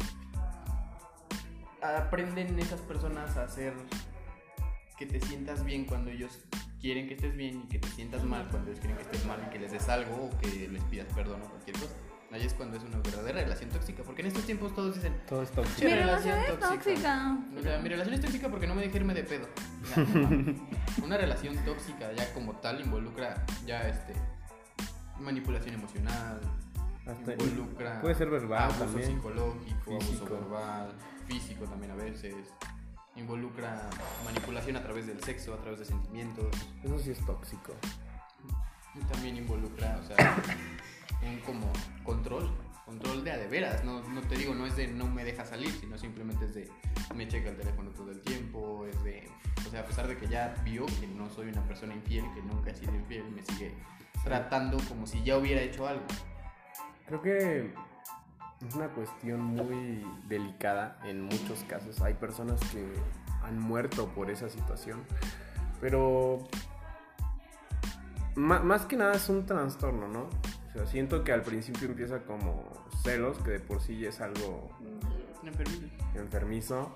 aprenden esas personas a hacer que te sientas bien cuando ellos quieren que estés bien y que te sientas mal cuando ellos quieren que estés mal y que les des algo o que les pidas perdón o cualquier cosa. Ahí es cuando es una verdadera relación tóxica. Porque en estos tiempos todos dicen, Todo es tóxico. Sí, Mi relación relación es tóxica. tóxica. o sea, mi relación es tóxica porque no me dejé irme de pedo. Una relación tóxica ya como tal involucra ya este manipulación emocional, Hasta- involucra puede ser verbal abuso también. psicológico, Físico. abuso verbal, físico también a veces. Involucra manipulación a través del sexo, a través de sentimientos. Eso sí es tóxico. Y también involucra, o sea, un como control, control de a de veras, no, no te digo, no es de no me deja salir, sino simplemente es de me checa el teléfono todo el tiempo, es de, o sea, a pesar de que ya vio que no soy una persona infiel, que nunca he sido infiel, me sigue tratando como si ya hubiera hecho algo. Creo que es una cuestión muy delicada en muchos casos. Hay personas que han muerto por esa situación, pero más que nada es un trastorno, ¿no? O sea, siento que al principio empieza como celos, que de por sí ya es algo enfermizo,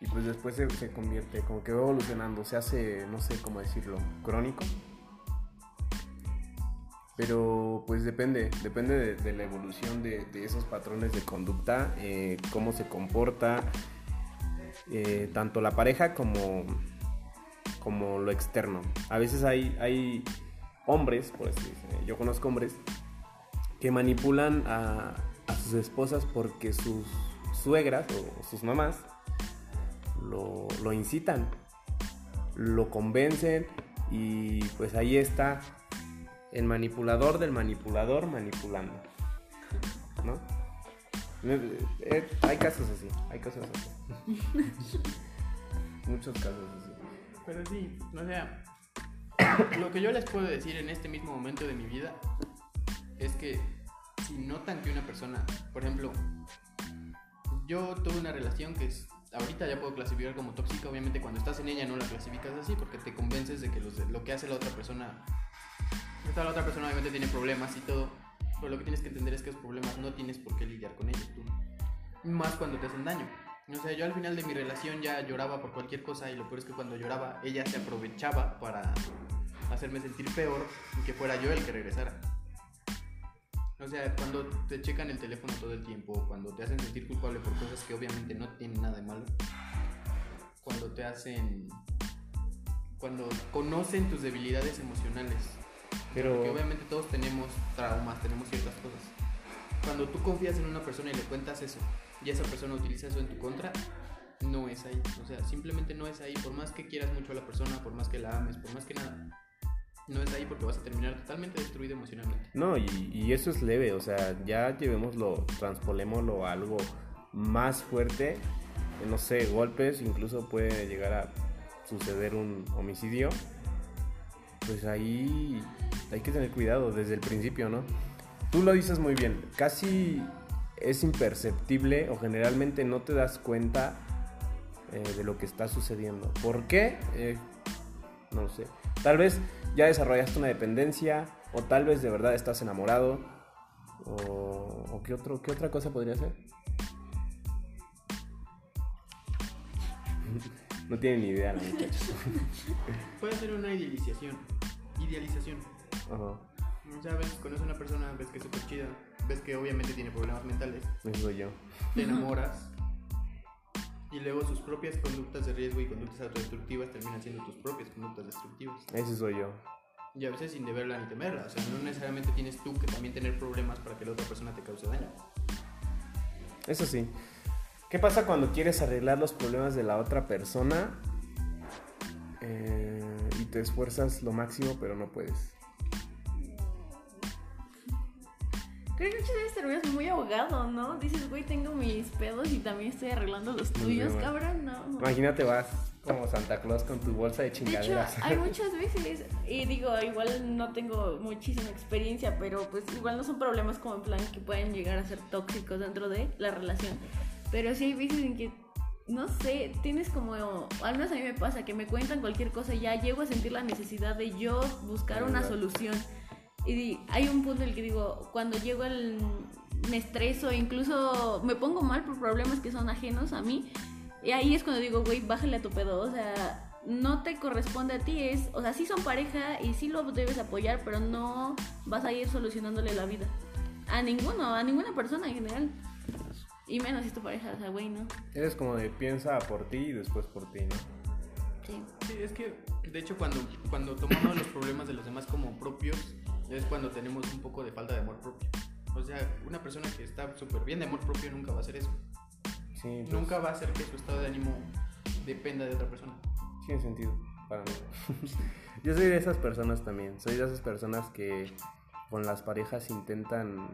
y pues después se, se convierte, como que va evolucionando, se hace, no sé cómo decirlo, crónico. Pero pues depende, depende de, de la evolución de, de esos patrones de conducta, eh, cómo se comporta eh, tanto la pareja como, como lo externo. A veces hay, hay hombres, por así decirlo, yo conozco hombres que manipulan a, a sus esposas porque sus suegras o sus mamás lo, lo incitan, lo convencen y pues ahí está el manipulador del manipulador manipulando. ¿No? Eh, hay casos así, hay casos así. Muchos casos así. Pero sí, o sea, lo que yo les puedo decir en este mismo momento de mi vida es que si notan que una persona, por ejemplo, yo tuve una relación que es, ahorita ya puedo clasificar como tóxica, obviamente cuando estás en ella no la clasificas así porque te convences de que lo que hace la otra persona, esta la otra persona obviamente tiene problemas y todo, Pero lo que tienes que entender es que los problemas no tienes por qué lidiar con ellos tú. Más cuando te hacen daño. O sea, yo al final de mi relación ya lloraba por cualquier cosa y lo peor es que cuando lloraba ella se aprovechaba para hacerme sentir peor y que fuera yo el que regresara. O sea, cuando te checan el teléfono todo el tiempo, cuando te hacen sentir culpable por cosas que obviamente no tienen nada de malo, cuando te hacen, cuando conocen tus debilidades emocionales, Pero- porque obviamente todos tenemos traumas, tenemos ciertas cosas. Cuando tú confías en una persona y le cuentas eso, y esa persona utiliza eso en tu contra, no es ahí. O sea, simplemente no es ahí. Por más que quieras mucho a la persona, por más que la ames, por más que nada, no es ahí porque vas a terminar totalmente destruido emocionalmente. No, y, eso es leve, o sea, ya llevémoslo, transpolémoslo a algo más fuerte, no sé, golpes, incluso puede llegar a suceder un homicidio, pues ahí hay que tener cuidado desde el principio, ¿no? Tú lo dices muy bien, casi es imperceptible o generalmente no te das cuenta eh, de lo que está sucediendo. ¿Por qué? Eh, no sé. Tal vez ya desarrollaste una dependencia o tal vez de verdad estás enamorado o, o qué, otro, qué otra cosa podría ser. No tienen ni idea, la muchachos. Puede ser una idealización. Idealización. Ajá, O sea, ves, conoces a una persona, ves que es súper chida, ves que obviamente tiene problemas mentales, eso yo. te enamoras y luego sus propias conductas de riesgo y conductas autodestructivas terminan siendo tus propias conductas destructivas. Ese soy yo. Y a veces sin deberla ni temerla. O sea, no necesariamente tienes tú que también tener problemas para que la otra persona te cause daño. Eso sí. ¿Qué pasa cuando quieres arreglar los problemas de la otra persona eh, y te esfuerzas lo máximo pero no puedes? Creo que muchas veces terminas muy ahogado, ¿no? Dices, güey, tengo mis pedos y también estoy arreglando los tuyos, bien, cabrón, no. Imagínate vas como Santa Claus con tu bolsa de De hecho, chingaderas. hay muchas veces, y digo, igual no tengo muchísima experiencia, pero pues igual no son problemas como en plan que pueden llegar a ser tóxicos dentro de la relación. Pero sí hay veces en que, no sé, tienes como, al menos a mí me pasa, que me cuentan cualquier cosa y ya llego a sentir la necesidad de yo buscar una solución. Y hay un punto en el que digo, cuando llego al... me estreso, incluso me pongo mal por problemas que son ajenos a mí. Y ahí es cuando digo, güey, bájale a tu pedo. O sea, no te corresponde a ti. Es, o sea, sí son pareja y sí lo debes apoyar, pero no vas a ir solucionándole la vida. A ninguno, a ninguna persona en general. Y menos si es tu pareja, o sea, güey, ¿no? Eres como de piensa por ti y después por ti, ¿no? Sí. Sí, es que, de hecho, cuando, cuando tomamos los problemas de los demás como propios, es cuando tenemos un poco de falta de amor propio. O sea, una persona que está súper bien de amor propio nunca va a hacer eso. Sí, pues, Nunca va a hacer que su estado de ánimo dependa de otra persona. tiene sentido para mí. Yo soy de esas personas también. Soy de esas personas que con las parejas intentan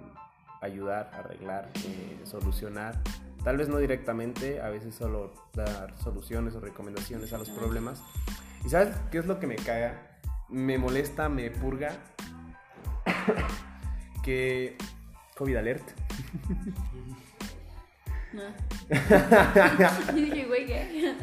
ayudar, arreglar, eh, solucionar. Tal vez no directamente, a veces solo dar soluciones o recomendaciones a los problemas. ¿Y sabes qué es lo que me caga? Me molesta, me purga. que... COVID alert. No. y dije, güey, ¿qué?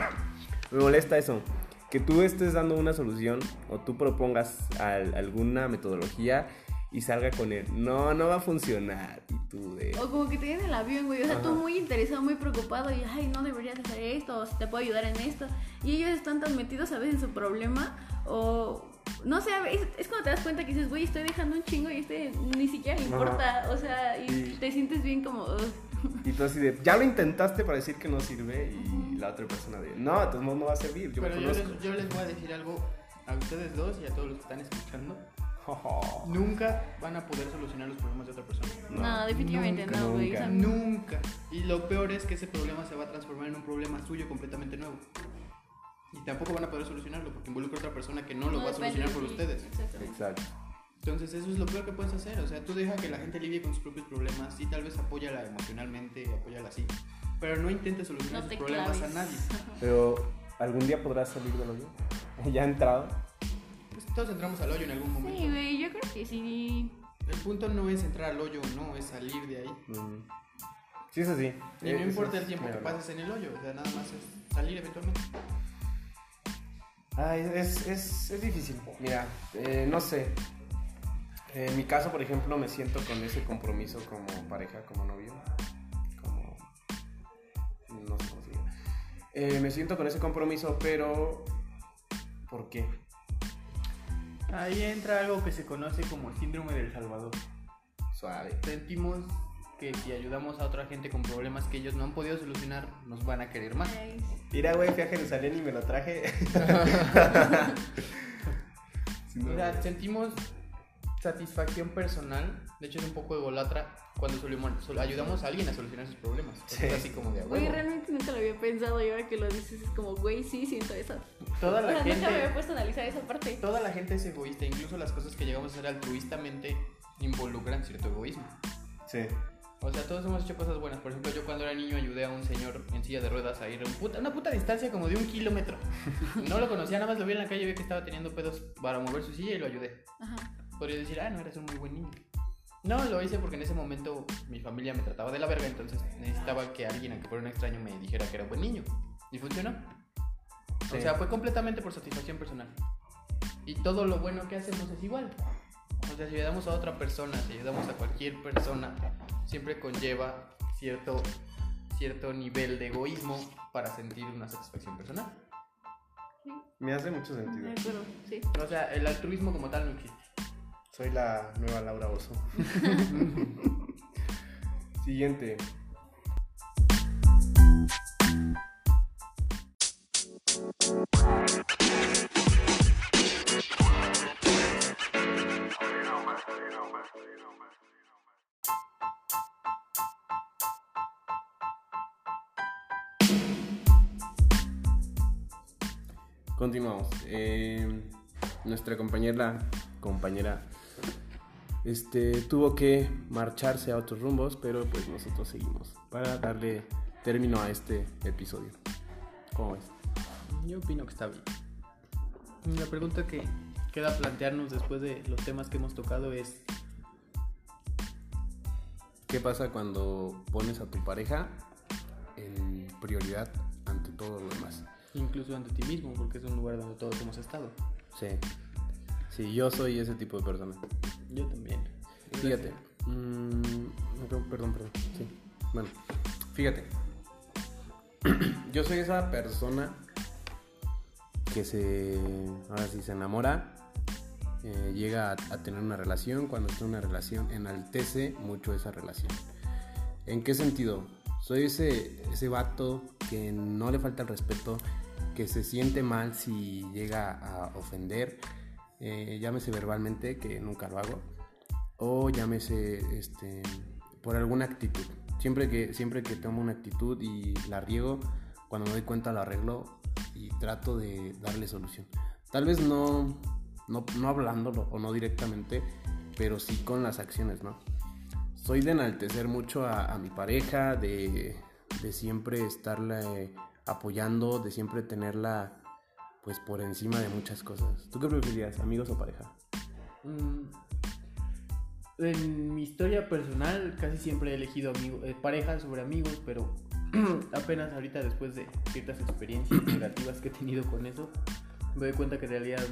Me molesta eso. Que tú estés dando una solución o tú propongas al- alguna metodología y salga con él. No, no va a funcionar. Y tú de... O como que te den el avión, güey. O sea, tú Ajá. muy interesado, muy preocupado y, ay, no deberías hacer esto, o te puedo ayudar en esto. Y ellos están tan metidos a veces en su problema, o no sé, es cuando te das cuenta que dices, güey, estoy dejando un chingo y este ni siquiera le Ajá. importa. O sea, y Y- te sientes bien como, "Ugh". Y tú así de... Ya lo intentaste para decir que no sirve y la otra persona de... No, modos no va a servir. Yo Pero me yo conozco. les, yo les voy a decir algo a ustedes dos y a todos los que están escuchando. Nunca van a poder solucionar los problemas de otra persona. no, definitivamente nunca, no, güey. Sea, Nunca. Y lo peor es que ese problema se va a transformar en un problema suyo completamente nuevo. Y tampoco van a poder solucionarlo porque involucra a otra persona que no lo no va a solucionar por ustedes. Exacto. Entonces eso es lo peor que puedes hacer. O sea, tú deja que la gente lidie con sus propios problemas. Sí, tal vez apóyala emocionalmente, apóyala así. Pero no intentes solucionar No sus problemas claves. a nadie. Pero algún día podrás salir del hoyo. ya ha entrado. Pues todos entramos al hoyo en algún momento. Sí, güey, yo creo que sí. El punto no es entrar al hoyo o no, es salir de ahí. Mm. Sí, es así. Y Eh, no eso importa es el tiempo que pases en el hoyo, o sea, nada más es salir eventualmente. Ay, es, es, es difícil. Mira, eh, no sé. En mi caso, por ejemplo, me siento con ese compromiso como pareja, como novio. Como. No sé cómo se diga. Eh, me siento con ese compromiso, pero. ¿Por qué? Ahí entra algo que se conoce como el síndrome del Salvador. Suave. Sentimos que si ayudamos a otra gente con problemas que ellos no han podido solucionar, nos van a querer más. Mira, güey, fui a Jerusalén y me lo traje. Sí, no, O sea, güey. sentimos satisfacción personal, de hecho es un poco egolatra cuando ayudamos a alguien a solucionar sus problemas. O Sí. Es así como de Güey, realmente nunca lo había pensado y ahora que lo dices es como, güey, sí, siento eso. Toda O la sea, nunca me había gente, puesto a analizar esa parte. toda la gente es egoísta, incluso las cosas que llegamos a hacer altruistamente involucran cierto egoísmo. Sí. O sea, todos hemos hecho cosas buenas. Por ejemplo, yo cuando era niño ayudé a un señor en silla de ruedas a ir a un puta- una puta distancia como de un kilómetro. No lo conocía, nada más lo vi en la calle, vi que estaba teniendo pedos para mover su silla y lo ayudé. Ajá. Podría decir, ah, no, eres un muy buen niño. No, lo hice porque en ese momento mi familia me trataba de la verga, entonces necesitaba que alguien, aunque fuera un extraño, me dijera que era un buen niño. Y funcionó. Sí. O sea, fue completamente por satisfacción personal. Y todo lo bueno que hacemos es igual. O sea, si ayudamos a otra persona, si ayudamos a cualquier persona, siempre conlleva cierto, cierto nivel de egoísmo para sentir una satisfacción personal. Me hace mucho sentido. acuerdo, sí. O sea, el altruismo como tal no existe. Soy la nueva Laura Oso. Siguiente. Continuamos. Eh, nuestra compañera, compañera, este, tuvo que marcharse a otros rumbos, pero pues nosotros seguimos para darle término a este episodio. ¿Cómo ves? Yo opino que está bien. La pregunta que queda plantearnos después de los temas que hemos tocado es, ¿Qué pasa cuando pones a tu pareja en prioridad ante todo lo demás? Incluso ante ti mismo, porque es un lugar donde todos hemos estado. Sí. Sí, yo soy ese tipo de persona. Yo también. Fíjate. mm, perdón, perdón. Sí. Bueno, fíjate. Yo soy esa persona que se. Ahora sí se enamora. eh, llega a, a tener una relación. Cuando está en una relación, enaltece mucho esa relación. ¿En qué sentido? Soy ese, ese vato que no le falta el respeto, que se siente mal si llega a ofender, eh, llámese verbalmente, que nunca lo hago, o llámese este, por alguna actitud. Siempre que, siempre que tomo una actitud y la riego, cuando me doy cuenta lo arreglo y trato de darle solución. Tal vez no, no, no hablándolo o no directamente, pero sí con las acciones, ¿no? Soy de enaltecer mucho a, a mi pareja, de, de siempre estarla eh, apoyando, de siempre tenerla pues por encima de muchas cosas. ¿Tú qué preferirías, amigos o pareja? Mm, En mi historia personal casi siempre he elegido amigo, eh, pareja sobre amigos, pero apenas ahorita después de ciertas experiencias negativas que he tenido con eso, me doy cuenta que en realidad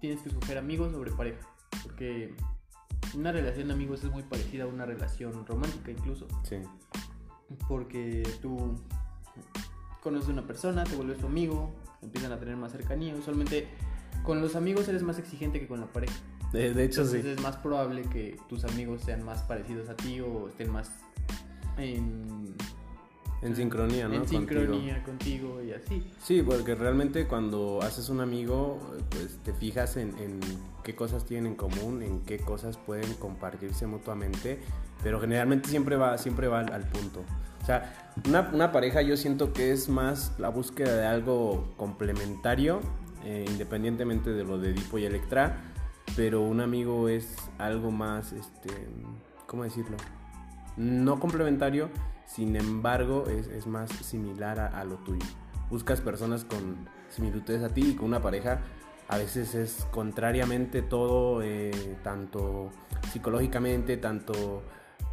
tienes que escoger amigos sobre pareja, porque una relación de amigos es muy parecida a una relación romántica incluso, Sí. porque tú conoces a una persona, te vuelves tu amigo, empiezan a tener más cercanía, usualmente con los amigos eres más exigente que con la pareja. De, de hecho, Entonces sí. es más probable que tus amigos sean más parecidos a ti o estén más en, En sincronía, ¿no? en Contigo. sincronía contigo. y así. Sí, porque realmente cuando haces un amigo, pues te fijas en, en qué cosas tienen en común, en qué cosas pueden compartirse mutuamente, pero generalmente siempre va, siempre va al, al punto. O sea, una, una pareja yo siento que es más la búsqueda de algo complementario, eh, independientemente de lo de Edipo y Electra, pero un amigo es algo más, este, ¿cómo decirlo? No complementario, sin embargo, es, es más similar a, lo tuyo. Buscas personas con similitudes a ti y con una pareja a veces es contrariamente todo, eh, tanto psicológicamente, tanto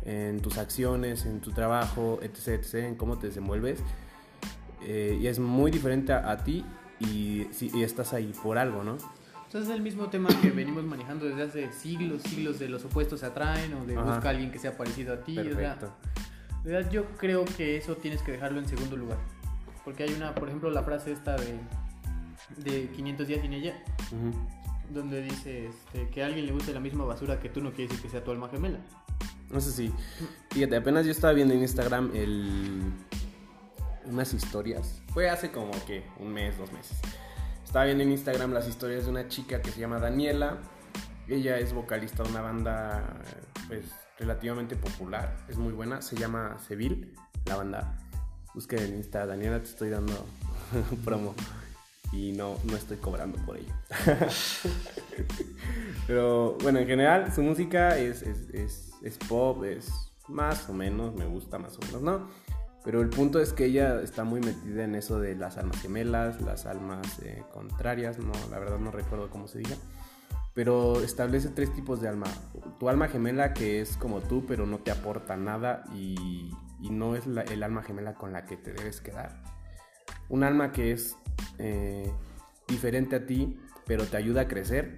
en tus acciones, en tu trabajo, etc., etc., en cómo te desenvuelves. Eh, y es muy diferente a, a ti y, si- y estás ahí por algo, ¿no? Entonces es el mismo tema que venimos manejando desde hace siglos, siglos de los opuestos se atraen o de Ajá. busca a alguien que sea parecido a ti. o sea, Perfecto. de verdad, yo creo que eso tienes que dejarlo en segundo lugar. Porque hay una, por ejemplo, la frase esta de, de 500 días sin ella, Ujú. donde dice este, que a alguien le guste la misma basura que tú no quiere decir que sea tu alma gemela. No sé si. Fíjate, apenas yo estaba viendo en Instagram el. unas historias. Fue hace como que un mes, dos meses. Estaba viendo en Instagram las historias de una chica que se llama Daniela. Ella es vocalista de una banda, pues, relativamente popular. Es muy buena. Se llama Seville, la banda. Busquen en Insta, Daniela, te estoy dando promo. Y no, no estoy cobrando por ello. Pero bueno, en general su música es, es pop, es más o menos, me gusta más o menos, ¿no? Pero el punto es que ella está muy metida en eso de las almas gemelas, las almas eh, contrarias, no, la verdad no recuerdo cómo se diga. Pero establece tres tipos de alma. Tu alma gemela que es como tú, pero no te aporta nada y, no es la- el alma gemela con la que te debes quedar. Un alma que es eh, diferente a ti, pero te ayuda a crecer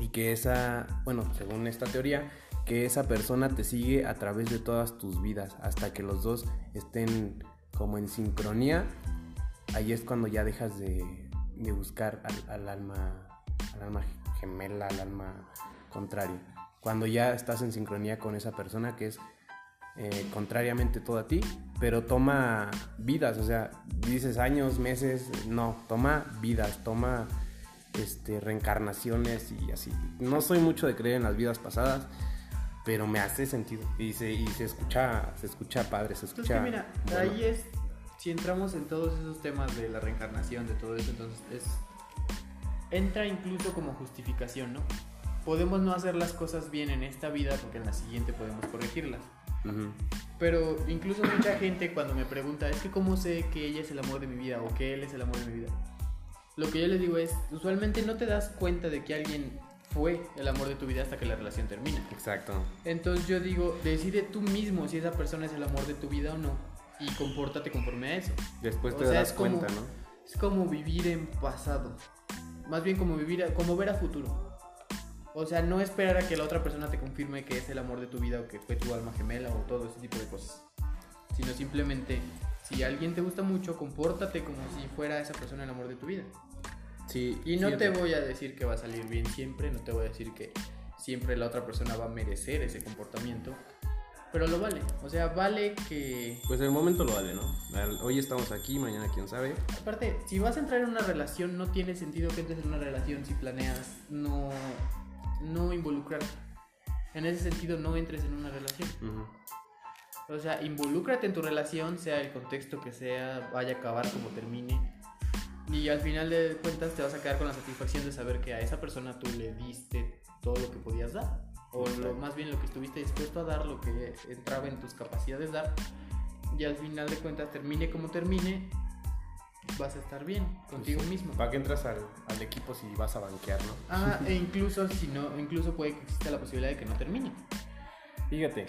y que esa, bueno, según esta teoría, que esa persona te sigue a través de todas tus vidas hasta que los dos estén como en sincronía. Ahí es cuando ya dejas de, de buscar al, al alma, al alma gemela, al alma contraria. Cuando ya estás en sincronía con esa persona que es eh, contrariamente todo a ti, pero toma vidas, o sea, dices años, meses, no, toma vidas, toma este, reencarnaciones y así. No soy mucho de creer en las vidas pasadas, pero me hace sentido y se, y se escucha, se escucha padre, se Entonces, escucha. que mira, bueno. ahí es, si entramos en todos esos temas de la reencarnación, de todo eso, entonces es, entra incluso como justificación, ¿no? Podemos no hacer las cosas bien en esta vida porque en la siguiente podemos corregirlas. Ujú. Pero incluso mucha gente cuando me pregunta, es que cómo sé que ella es el amor de mi vida o que él es el amor de mi vida. Lo que yo les digo es, usualmente no te das cuenta de que alguien fue el amor de tu vida hasta que la relación termina. Exacto. Entonces yo digo, decide tú mismo si esa persona es el amor de tu vida o no y compórtate conforme a eso. Después O te sea, das como- cuenta, ¿no? Es como vivir en pasado. Más bien como vivir, como ver a futuro. O sea, no esperar a que la otra persona te confirme que es el amor de tu vida o que fue tu alma gemela o todo ese tipo de cosas. Sino simplemente, si alguien te gusta mucho, compórtate como si fuera esa persona el amor de tu vida. Sí. Y no te voy a decir que va a salir bien siempre, no te voy a decir que siempre la otra persona va a merecer ese comportamiento, pero lo vale. O sea, vale que... Pues el momento lo vale, ¿no? Hoy estamos aquí, mañana quién sabe. Aparte, si vas a entrar en una relación, no tiene sentido que entres en una relación si planeas no, no involucrarte. En ese sentido, no entres en una relación. O sea, involúcrate en tu relación, sea el contexto que sea, vaya a acabar como termine. Y al final de cuentas te vas a quedar con la satisfacción de saber que a esa persona tú le diste todo lo que podías dar. O lo, más bien lo que estuviste dispuesto a dar, lo que entraba en tus capacidades dar. Y al final de cuentas, termine como termine, vas a estar bien contigo mismo. ¿Para qué entras al, al equipo si vas a banquear, no? Ah, e incluso si no, incluso puede que exista la posibilidad de que no termine. Fíjate.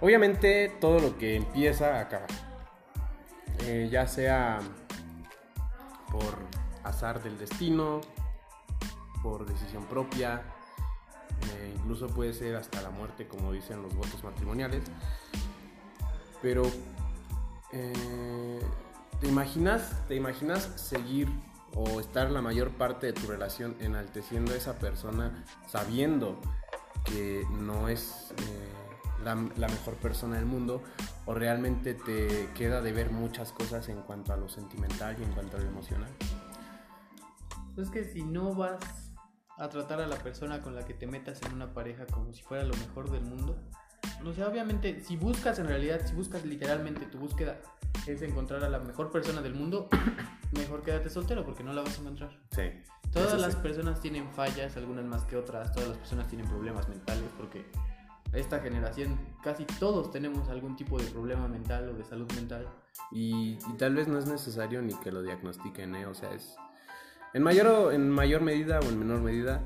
Obviamente todo lo que empieza acaba. Eh, ya sea por azar del destino, por decisión propia, eh, incluso puede ser hasta la muerte, como dicen los votos matrimoniales. Pero, eh, ¿te imaginas, te imaginas seguir o estar la mayor parte de tu relación enalteciendo a esa persona sabiendo que no es eh, la, la mejor persona del mundo o realmente te queda de ver muchas cosas en cuanto a lo sentimental y en cuanto a lo emocional? Es que si no vas a tratar a la persona con la que te metas en una pareja como si fuera lo mejor del mundo, o sea, obviamente, si buscas en realidad, si buscas literalmente tu búsqueda es encontrar a la mejor persona del mundo, mejor quédate soltero porque no la vas a encontrar. Sí. Todas las sí. personas tienen fallas, algunas más que otras, todas las personas tienen problemas mentales porque esta generación casi todos tenemos algún tipo de problema mental o de salud mental. Y, y tal vez no es necesario ni que lo diagnostiquen, ¿eh? O sea, es... En mayor, o- en mayor medida o en menor medida,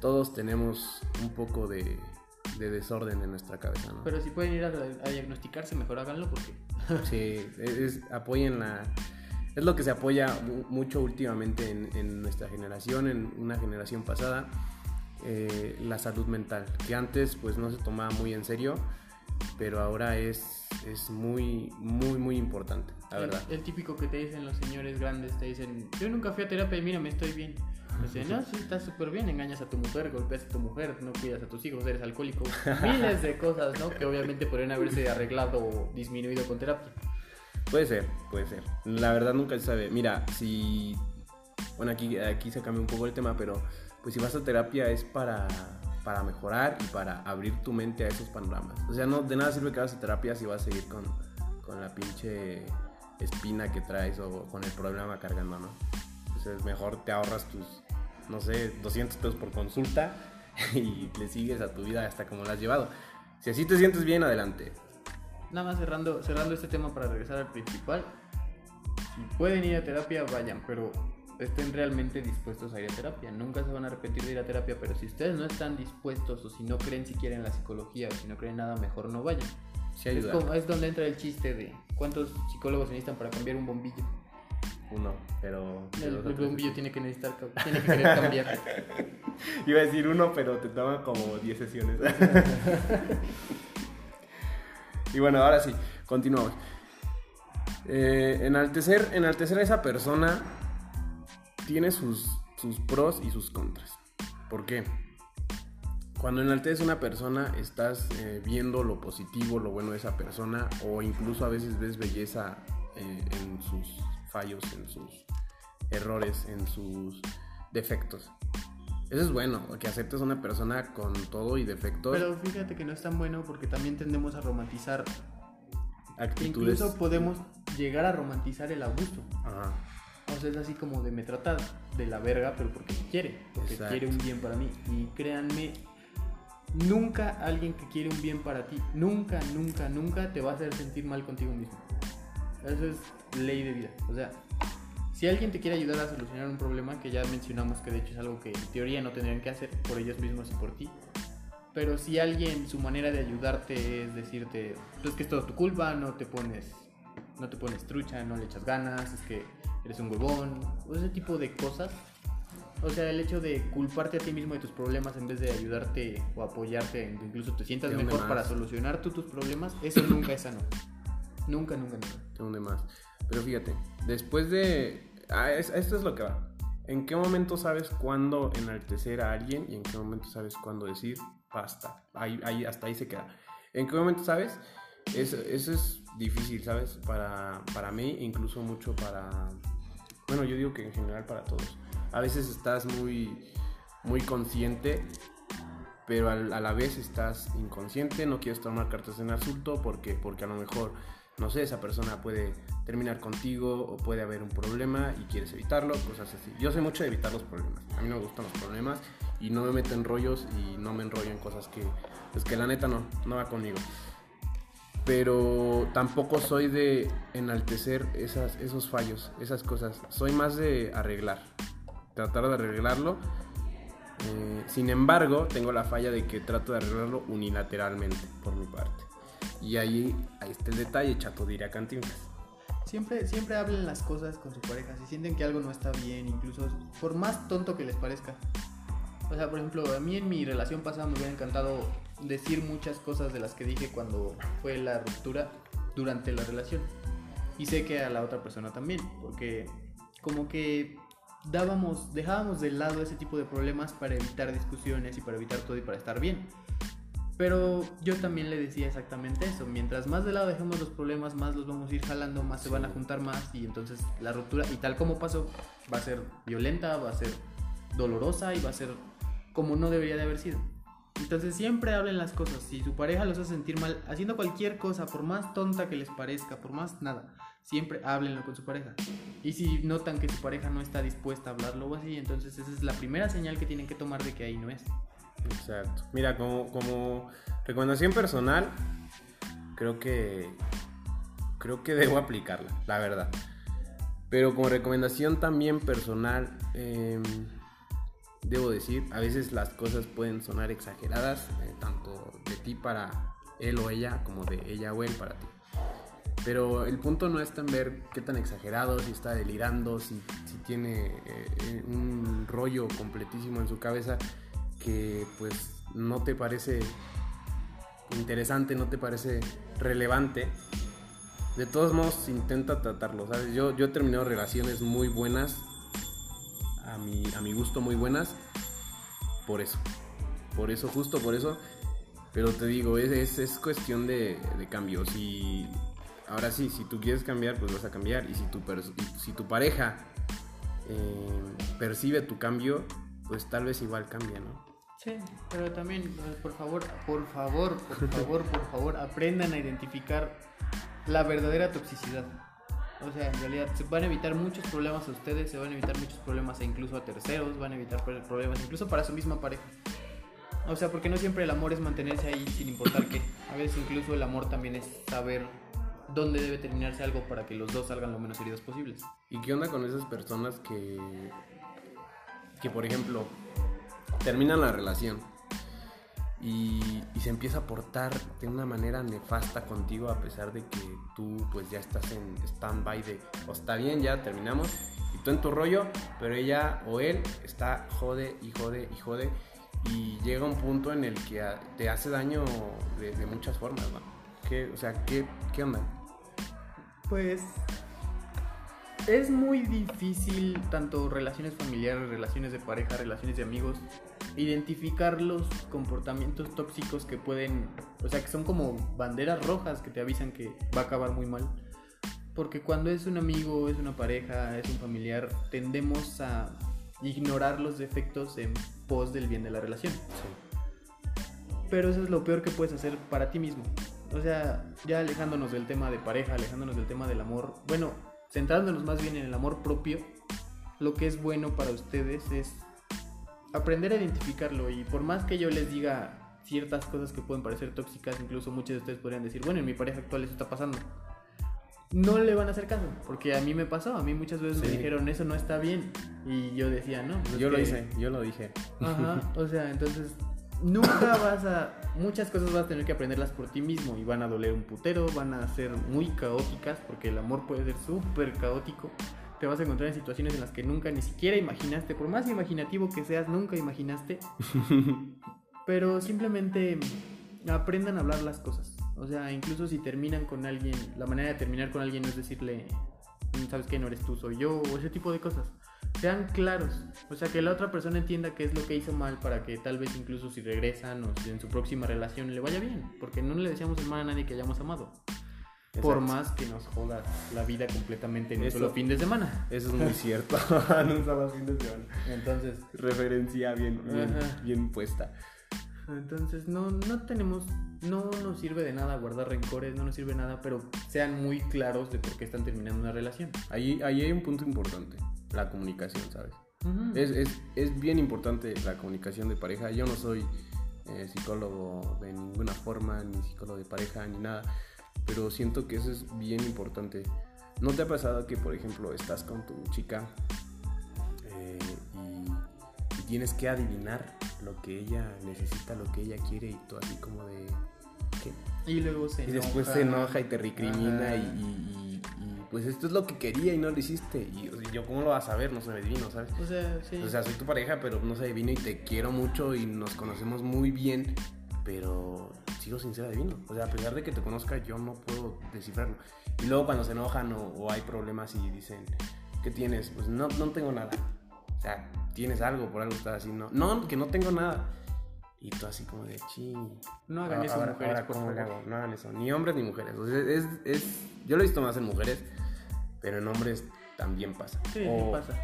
todos tenemos un poco de, de desorden en nuestra cabeza, ¿no? Pero si pueden ir a, a diagnosticarse, mejor háganlo porque Sí, es, apoyen la, es lo que se apoya mu- mucho últimamente en, en nuestra generación, en una generación pasada, eh, la salud mental, que antes pues no se tomaba muy en serio, pero ahora es, es muy, muy, muy importante, la El- verdad. El, típico que te dicen los señores grandes, te dicen, yo nunca fui a terapia y mira, me estoy bien. Dicen, no, sí, estás súper bien, engañas a tu mujer, golpeas a tu mujer, no cuidas a tus hijos, eres alcohólico. Miles de cosas, ¿no? Que obviamente podrían haberse arreglado o disminuido con terapia. Puede ser, puede ser. La verdad nunca se sabe. Mira, si... Bueno, aquí, aquí se cambia un poco el tema, pero pues si vas a terapia es para, para mejorar y para abrir tu mente a esos panoramas. O sea, no, de nada sirve que vas a terapia si vas a seguir con, con la pinche espina que traes o con el problema cargando, ¿no? Entonces mejor te ahorras tus, no sé, 200 pesos por consulta y le sigues a tu vida hasta como la has llevado. Si así te sientes bien, adelante. Nada más cerrando, cerrando este tema para regresar al principal. Si pueden ir a terapia, vayan, pero estén realmente dispuestos a ir a terapia. Nunca se van a arrepentir de ir a terapia, pero si ustedes no están dispuestos o si no creen siquiera en la psicología o si no creen nada, mejor no vayan. Sí Es, ayuda. como- es donde entra el chiste de cuántos psicólogos se necesitan para cambiar un bombillo. Uno, pero... El, bombillo tiene que necesitar, tiene que querer cambiar. Iba a decir uno, pero te toma como 10 sesiones. y bueno, ahora sí, continuamos. Eh, enaltecer, enaltecer a esa persona tiene sus, sus pros y sus contras. ¿Por qué? Cuando enalteces a una persona, estás eh, viendo lo positivo, lo bueno de esa persona, o incluso a veces ves belleza eh, en sus fallos, en sus errores, en sus defectos. Eso es bueno, que aceptes a una persona con todo y defectos, Pero fíjate que no es tan bueno porque también tendemos a romantizar. actitudes. Incluso podemos llegar a romantizar el abuso. Ajá. Es así como de me trata de la verga, pero porque quiere, porque Exacto. quiere un bien para mí. Y créanme, nunca alguien que quiere un bien para ti, nunca, nunca, nunca te va a hacer sentir mal contigo mismo. Eso es ley de vida. O sea, si alguien te quiere ayudar a solucionar un problema, que ya mencionamos que de hecho es algo que en teoría no tendrían que hacer por ellos mismos y por ti. Pero si alguien, su manera de ayudarte es decirte, pues que es todo tu culpa, no te pones, no te pones trucha, no le echas ganas, es que eres un huevón, o ese tipo de cosas. O sea, el hecho de culparte a ti mismo de tus problemas en vez de ayudarte o apoyarte, en que incluso te sientas mejor más. para solucionar tú tus problemas, eso nunca es sano. Nunca, nunca, nunca. hunde más. Pero fíjate, después de... ah, es- esto es lo que va. ¿En qué momento sabes cuándo enaltecer a alguien y en qué momento sabes cuándo decir basta? Ahí, ahí, hasta ahí se queda. ¿En qué momento sabes? Eso, eso es difícil, ¿sabes? Para, para mí, incluso mucho para... Bueno, yo digo que en general para todos. A veces estás muy, muy consciente pero a la vez estás inconsciente, no quieres tomar cartas en asunto porque, porque a lo mejor, no sé, esa persona puede terminar contigo o puede haber un problema y quieres evitarlo, cosas así. Yo soy mucho de evitar los problemas, a mí no me gustan los problemas y no me meto en rollos y no me enrollo en cosas que, pues que la neta no, no va conmigo. Pero tampoco soy de enaltecer esos fallos, esas cosas. Soy más de arreglar, tratar de arreglarlo eh, sin embargo, tengo la falla de que trato de arreglarlo unilateralmente por mi parte. Y ahí, ahí está el detalle, chato, diría Cantinflas. Siempre, siempre hablen las cosas con su pareja. Si sienten que algo no está bien, incluso por más tonto que les parezca. O sea, por ejemplo, a mí en mi relación pasada me hubiera encantado decir muchas cosas de las que dije cuando fue la ruptura durante la relación. Y sé que a la otra persona también, porque como que dábamos, dejábamos de lado ese tipo de problemas para evitar discusiones y para evitar todo y para estar bien. Pero yo también le decía exactamente eso. Mientras más de lado dejemos los problemas, más los vamos a ir jalando, más se van a juntar más y entonces la ruptura, y tal como pasó, va a ser violenta, va a ser dolorosa y va a ser como no debería de haber sido. Entonces siempre hablen las cosas. Si su pareja los hace sentir mal haciendo cualquier cosa, por más tonta que les parezca, por más nada, siempre háblenlo con su pareja. Y si notan que su pareja no está dispuesta a hablarlo o así, entonces esa es la primera señal que tienen que tomar de que ahí no es. Exacto. Mira, como, como recomendación personal, creo que creo que debo aplicarla, la verdad. Pero como recomendación también personal, em, debo decir, a veces las cosas pueden sonar exageradas, eh, tanto de ti para él o ella, como de ella o él para ti. Pero el punto no está en ver qué tan exagerado, si está delirando, si, si tiene eh, eh, un rollo completísimo en su cabeza que pues no te parece interesante, no te parece relevante. De todos modos, intenta tratarlo, ¿sabes? Yo, yo he terminado relaciones muy buenas, a mi, a mi gusto muy buenas, por eso. Por eso, justo por eso. Pero te digo, es, es, es cuestión de, de cambio. Si, ahora sí, si tú quieres cambiar, pues vas a cambiar. Y si tu, si tu pareja eh, percibe tu cambio, pues tal vez igual cambia, ¿no? Sí, pero también, eh, por favor, por favor, por favor, por favor, aprendan a identificar la verdadera toxicidad. O sea, en realidad se van a evitar muchos problemas a ustedes, se van a evitar muchos problemas e incluso a terceros, van a evitar pro- problemas incluso para su misma pareja. O sea, porque no siempre el amor es mantenerse ahí sin importar qué. A veces incluso el amor también es saber dónde debe terminarse algo para que los dos salgan lo menos heridos posibles. ¿Y qué onda con esas personas que, que por ejemplo, terminan la relación y, y se empieza a portar de una manera nefasta contigo a pesar de que tú pues ya estás en stand-by de, o está bien, ya terminamos, y tú en tu rollo, pero ella o él está jode y jode y jode y llega un punto en el que te hace daño de, de muchas formas, ¿no? ¿Qué, o sea, ¿qué, ¿qué onda? Pues es muy difícil, tanto relaciones familiares, relaciones de pareja, relaciones de amigos, identificar los comportamientos tóxicos que pueden, o sea, que son como banderas rojas que te avisan que va a acabar muy mal. Porque cuando es un amigo, es una pareja, es un familiar, tendemos a ignorar los defectos en pos del bien de la relación. Pero eso es lo peor que puedes hacer para ti mismo. O sea, ya alejándonos del tema de pareja, alejándonos del tema del amor, bueno, centrándonos más bien en el amor propio, lo que es bueno para ustedes es aprender a identificarlo y por más que yo les diga ciertas cosas que pueden parecer tóxicas, incluso muchos de ustedes podrían decir, bueno, en mi pareja actual eso está pasando. No le van a hacer caso, porque a mí me pasó, a mí muchas veces me dijeron, eso no está bien. Y yo decía, no. pues es Yo lo hice, yo lo dije. Ajá, o sea, entonces nunca vas a. Muchas cosas vas a tener que aprenderlas por ti mismo y van a doler un putero, van a ser muy caóticas porque el amor puede ser súper caótico. Te vas a encontrar en situaciones en las que nunca ni siquiera imaginaste, por más imaginativo que seas, nunca imaginaste. Pero simplemente aprendan a hablar las cosas. O sea, incluso si terminan con alguien, la manera de terminar con alguien es decirle, sabes que no eres tú, soy yo, o ese tipo de cosas. Sean claros, o sea, que la otra persona entienda qué es lo que hizo mal para que tal vez incluso si regresan o si en su próxima relación le vaya bien, porque no le deseamos el mal a nadie que hayamos amado. Por más que nos joda la vida completamente en un solo fin de semana. Eso es muy cierto. no solo fin de semana. Entonces, Referencia bien, bien, bien puesta. Entonces no, no tenemos, no nos sirve de nada guardar rencores, no nos sirve nada, pero sean muy claros de por qué están terminando una relación. Ahí, ahí hay un punto importante, la comunicación, ¿sabes? Ujú. Es, es, es bien importante la comunicación de pareja. Yo no soy eh, psicólogo de ninguna forma, ni psicólogo de pareja, ni nada, pero siento que eso es bien importante. ¿No te ha pasado que, por ejemplo, estás con tu chica eh, y, y tienes que adivinar lo que ella necesita, lo que ella quiere y tú así como de... ¿qué? Y luego se Y después se enoja y te recrimina y, y- y- y, pues esto es lo que quería y no lo hiciste. Y o sea, yo cómo lo vas a ver, no soy adivino, ¿sabes? O sea, sí. O sea, soy tu pareja, pero no soy adivino y te quiero mucho y nos conocemos muy bien, pero sigo sin ser adivino. O sea, a pesar de que te conozca, yo no puedo descifrarlo. Y luego cuando se enojan o, o hay problemas y dicen, ¿qué tienes? Pues no, no tengo nada. O sea, tienes algo, por algo estás así. No, no, que no tengo nada. Y tú así como de, chi. No hagan eso, ahora, mujeres, ahora, por ¿cómo le favor. hago? No hagan eso. Ni hombres ni mujeres. O sea, es, es, yo lo he visto más en mujeres, pero en hombres también pasa. Sí, sí o, pasa.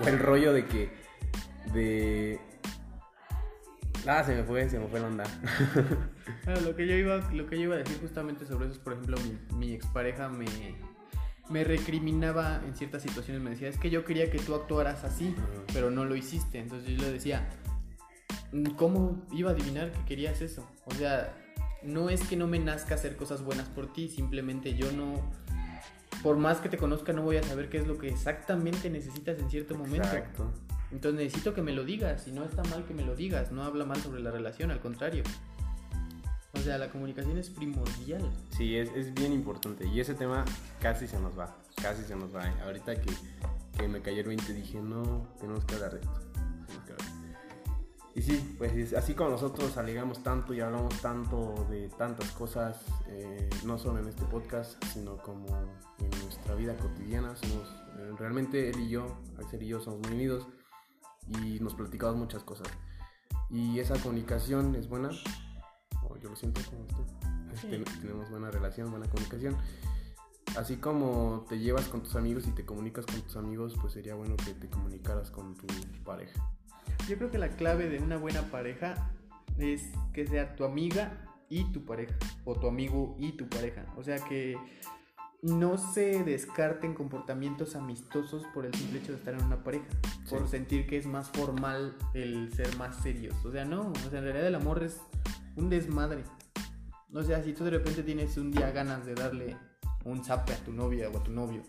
o el rollo de que. De. Ah, se me fue, se me fue la onda. Bueno, lo que yo iba, lo que yo iba a decir justamente sobre eso es, por ejemplo, mi, mi expareja me, me recriminaba en ciertas situaciones, me decía, es que yo quería que tú actuaras así, pero no lo hiciste. Entonces yo le decía, ¿cómo iba a adivinar que querías eso? O sea, no es que no me nazca hacer cosas buenas por ti, simplemente yo no, por más que te conozca, no voy a saber qué es lo que exactamente necesitas en cierto momento. Exacto. Entonces necesito que me lo digas, y no está mal que me lo digas, no habla mal sobre la relación, al contrario. O sea, la comunicación es primordial. Sí, es, es bien importante. Y ese tema casi se nos va. Casi se nos va. ¿eh? Ahorita que, que me cayó el 20 dije, no, tenemos que hablar de esto. Y sí, pues es- así como nosotros alegamos tanto y hablamos tanto de tantas cosas, eh, no solo en este podcast, sino como en nuestra vida cotidiana, somos, eh, realmente él y yo, Axel y yo somos muy unidos y nos platicamos muchas cosas. Y esa comunicación es buena, o yo lo siento como. Ten- tenemos buena relación, buena comunicación. Así como te llevas con tus amigos y te comunicas con tus amigos, pues sería bueno que te comunicaras con tu pareja. Yo creo que la clave de una buena pareja es que sea tu amiga y tu pareja, o tu amigo y tu pareja. O sea que no se descarten comportamientos amistosos por el simple hecho de estar en una pareja, por Sí. sentir que es más formal el ser más serios. O sea, no, o sea, en realidad el amor es un desmadre. O sea, si tú de repente tienes un día ganas de darle un zape a tu novia o a tu novio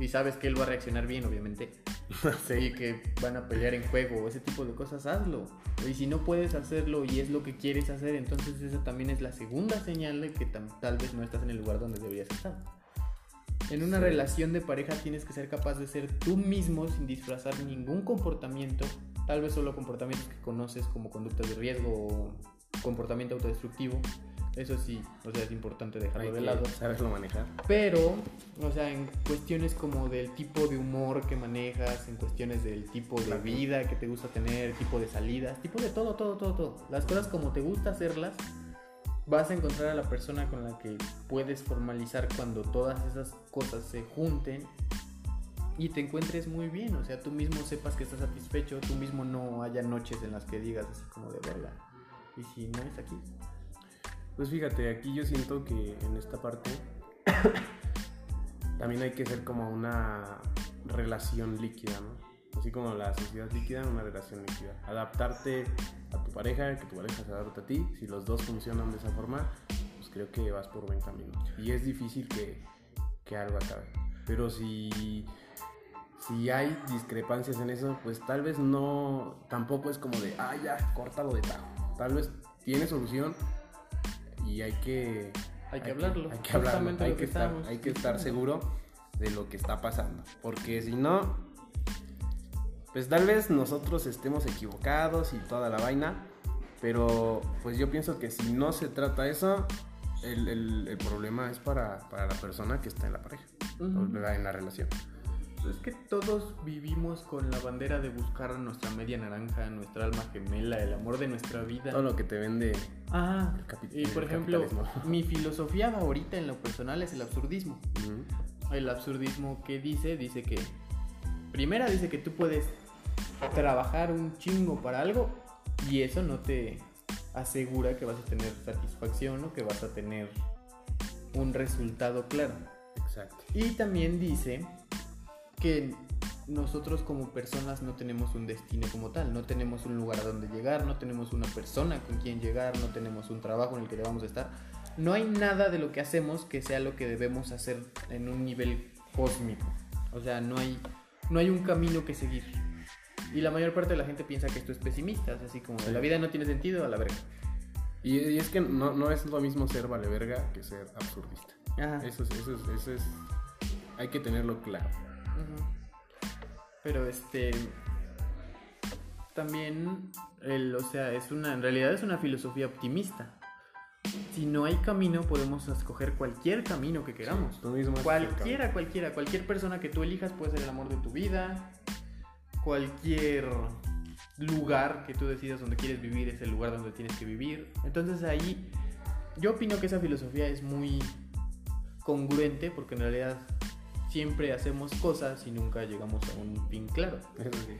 y sabes que él va a reaccionar bien, obviamente, y que van a pelear en juego o ese tipo de cosas, hazlo. Y si no puedes hacerlo y es lo que quieres hacer, entonces esa también es la segunda señal de que tal vez no estás en el lugar donde deberías estar. En una relación de pareja tienes que ser capaz de ser tú mismo sin disfrazar ningún comportamiento, tal vez solo comportamientos que conoces como conductas de riesgo o comportamiento autodestructivo. Eso sí, o sea, es importante dejarlo Hay de lado. saberlo manejar. Pero, o sea, en cuestiones como del tipo de humor que manejas, en cuestiones del tipo de Claro. vida que te gusta tener, tipo de salidas, tipo de todo, todo, todo, todo. Las cosas como te gusta hacerlas, vas a encontrar a la persona con la que puedes formalizar cuando todas esas cosas se junten y te encuentres muy bien. O sea, tú mismo sepas que estás satisfecho, tú mismo no haya noches en las que digas así como de verga. Y si no es aquí, Pues fíjate, aquí yo siento que en esta parte también hay que ser como una relación líquida, ¿no? Así como la sociedad líquida, una relación líquida. Adaptarte a tu pareja, que tu pareja se adapte a ti. Si los dos funcionan de esa forma, pues creo que vas por buen camino. Y es difícil que, que algo acabe. Pero si, si hay discrepancias en eso, pues tal vez no, tampoco es como de, ah, ya, córtalo de tajo. Tal vez tiene solución y hay que hay que hablarlo. hay que hablarlo, hay que, estar, hay que estar seguro de lo que está pasando. Porque si no, pues tal vez nosotros estemos equivocados y toda la vaina. Pero pues yo pienso que si no se trata eso, el, el- el problema es para, para la persona que está en la pareja, Ujú. o en la relación. Es que todos vivimos con la bandera de buscar nuestra media naranja, nuestra alma gemela, el amor de nuestra vida. Todo lo que te vende Ah, el y el por ejemplo, capitalismo. mi filosofía favorita en lo personal es el absurdismo. Ujú. El absurdismo que dice, dice que, primera dice que tú puedes trabajar un chingo para algo y eso no te asegura que vas a tener satisfacción o que vas a tener un resultado claro. Exacto. Y también dice que nosotros como personas no tenemos un destino como tal, no tenemos un lugar a donde llegar, no tenemos una persona con quien llegar, no tenemos un trabajo en el que debamos estar. No hay nada de lo que hacemos que sea lo que debemos hacer en un nivel cósmico. O sea, no hay, no hay un camino que seguir. Y la mayor parte de la gente piensa que esto es pesimista, es así como Sí. la vida no tiene sentido a la verga. Y, y es que no, no es lo mismo ser vale verga que ser absurdista. Ajá. Eso es, eso es, eso es, hay que tenerlo claro. Pero este también el, o sea, es una en realidad es una filosofía optimista. Si no hay camino, podemos escoger cualquier camino que queramos. Tú mismo Cualquiera, cualquiera, cualquier persona que tú elijas puede ser el amor de tu vida. Cualquier lugar que tú decidas donde quieres vivir es el lugar donde tienes que vivir. Entonces ahí yo opino que esa filosofía es muy congruente porque en realidad siempre hacemos cosas y nunca llegamos a un fin claro.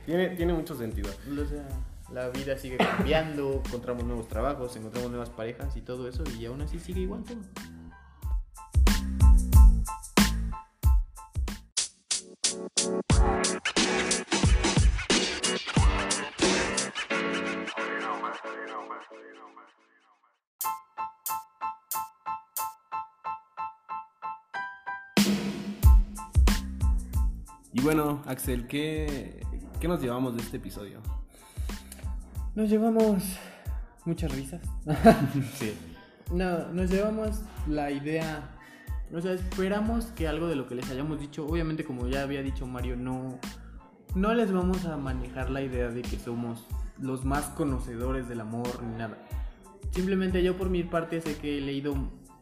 Tiene, tiene mucho sentido. O sea, la vida sigue cambiando, encontramos nuevos trabajos, encontramos nuevas parejas y todo eso y aún así sigue igual todo. Y bueno, Axel, ¿qué, qué nos llevamos de este episodio? Nos llevamos muchas risas. Sí. no, nos llevamos la idea, o sea, esperamos que algo de lo que les hayamos dicho, obviamente como ya había dicho Mario, no, no les vamos a manejar la idea de que somos los más conocedores del amor ni nada. Simplemente yo por mi parte sé que he leído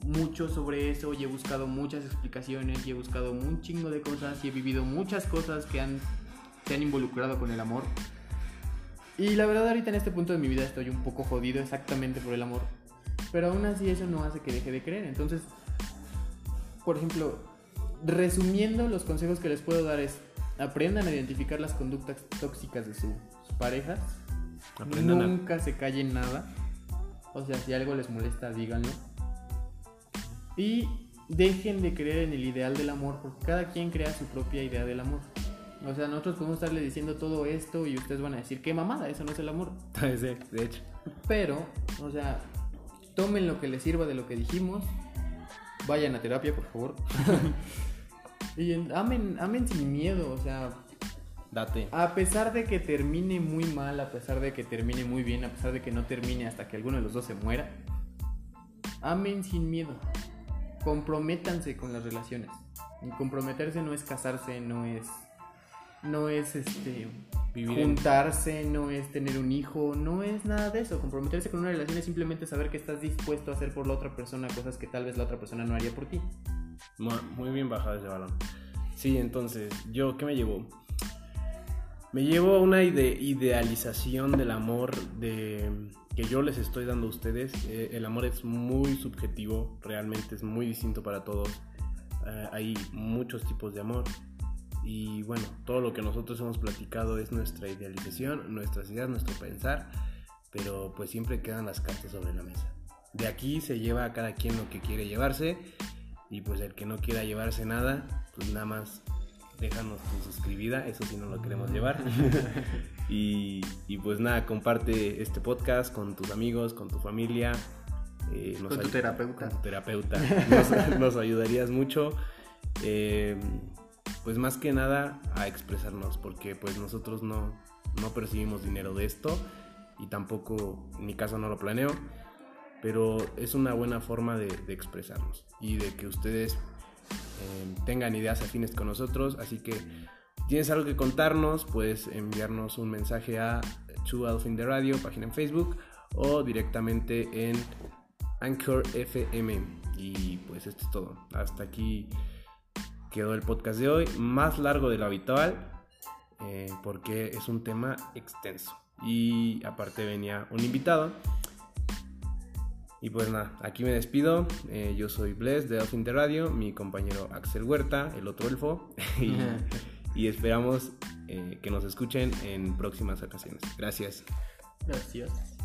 mucho sobre eso y he buscado muchas explicaciones y he buscado un chingo de cosas y he vivido muchas cosas que han, se han involucrado con el amor. Y la verdad ahorita en este punto de mi vida estoy un poco jodido exactamente por el amor. Pero aún así eso no hace que deje de creer. Entonces, por ejemplo, resumiendo los consejos que les puedo dar es aprendan a identificar las conductas tóxicas de sus parejas. Aprendan a- Nunca se callen nada. O sea, si algo les molesta, díganlo. Y dejen de creer en el ideal del amor, porque cada quien crea su propia idea del amor. O sea, nosotros podemos estarle diciendo todo esto y ustedes van a decir, qué mamada, eso no es el amor. Sí, de hecho. Pero, o sea, tomen lo que les sirva de lo que dijimos. Vayan a terapia, por favor. y en- amen, amen sin miedo, o sea, Date. a pesar de que termine muy mal, a pesar de que termine muy bien, a pesar de que no termine hasta que alguno de los dos se muera, amen sin miedo. Comprométanse con las relaciones. Y comprometerse no es casarse, no es no es este Vivir en- juntarse, no es tener un hijo, no es nada de eso. Comprometerse con una relación es simplemente saber que estás dispuesto a hacer por la otra persona cosas que tal vez la otra persona no haría por ti. Mu- Muy bien bajado ese balón. Sí, entonces, ¿yo qué me llevo? Me llevo una ide- idealización del amor de que yo les estoy dando a ustedes. Eh, el amor es muy subjetivo, realmente es muy distinto para todos. Eh, hay muchos tipos de amor. Y bueno, todo lo que nosotros hemos platicado es nuestra idealización, nuestras ideas, nuestro pensar, pero pues siempre quedan las cartas sobre la mesa. De aquí se lleva a cada quien lo que quiere llevarse y pues el que no quiera llevarse nada, pues nada más déjanos tu suscribida, eso sí no lo queremos llevar. y, y pues nada, comparte este podcast con tus amigos, con tu familia. eh, nos Con tu terapeuta. Con tu terapeuta. Nos, nos ayudarías mucho. eh, pues más que nada a expresarnos, porque pues nosotros no, no percibimos dinero de esto y tampoco, en mi caso no lo planeo, pero es una buena forma de, expresarnos y de que ustedes eh, tengan ideas afines con nosotros, así que tienes algo que contarnos, puedes enviarnos un mensaje a Two Radio, página en Facebook, o directamente en Anchor FM. Y pues esto es todo. Hasta aquí quedó el podcast de hoy, más largo de lo habitual, eh, porque es un tema extenso. Y aparte venía un invitado. Y pues nada, aquí me despido. Eh, yo soy Bless de Elf in the Radio, mi compañero Axel Huerta, el otro elfo. y, y esperamos eh, que nos escuchen en próximas ocasiones. Gracias. Gracias.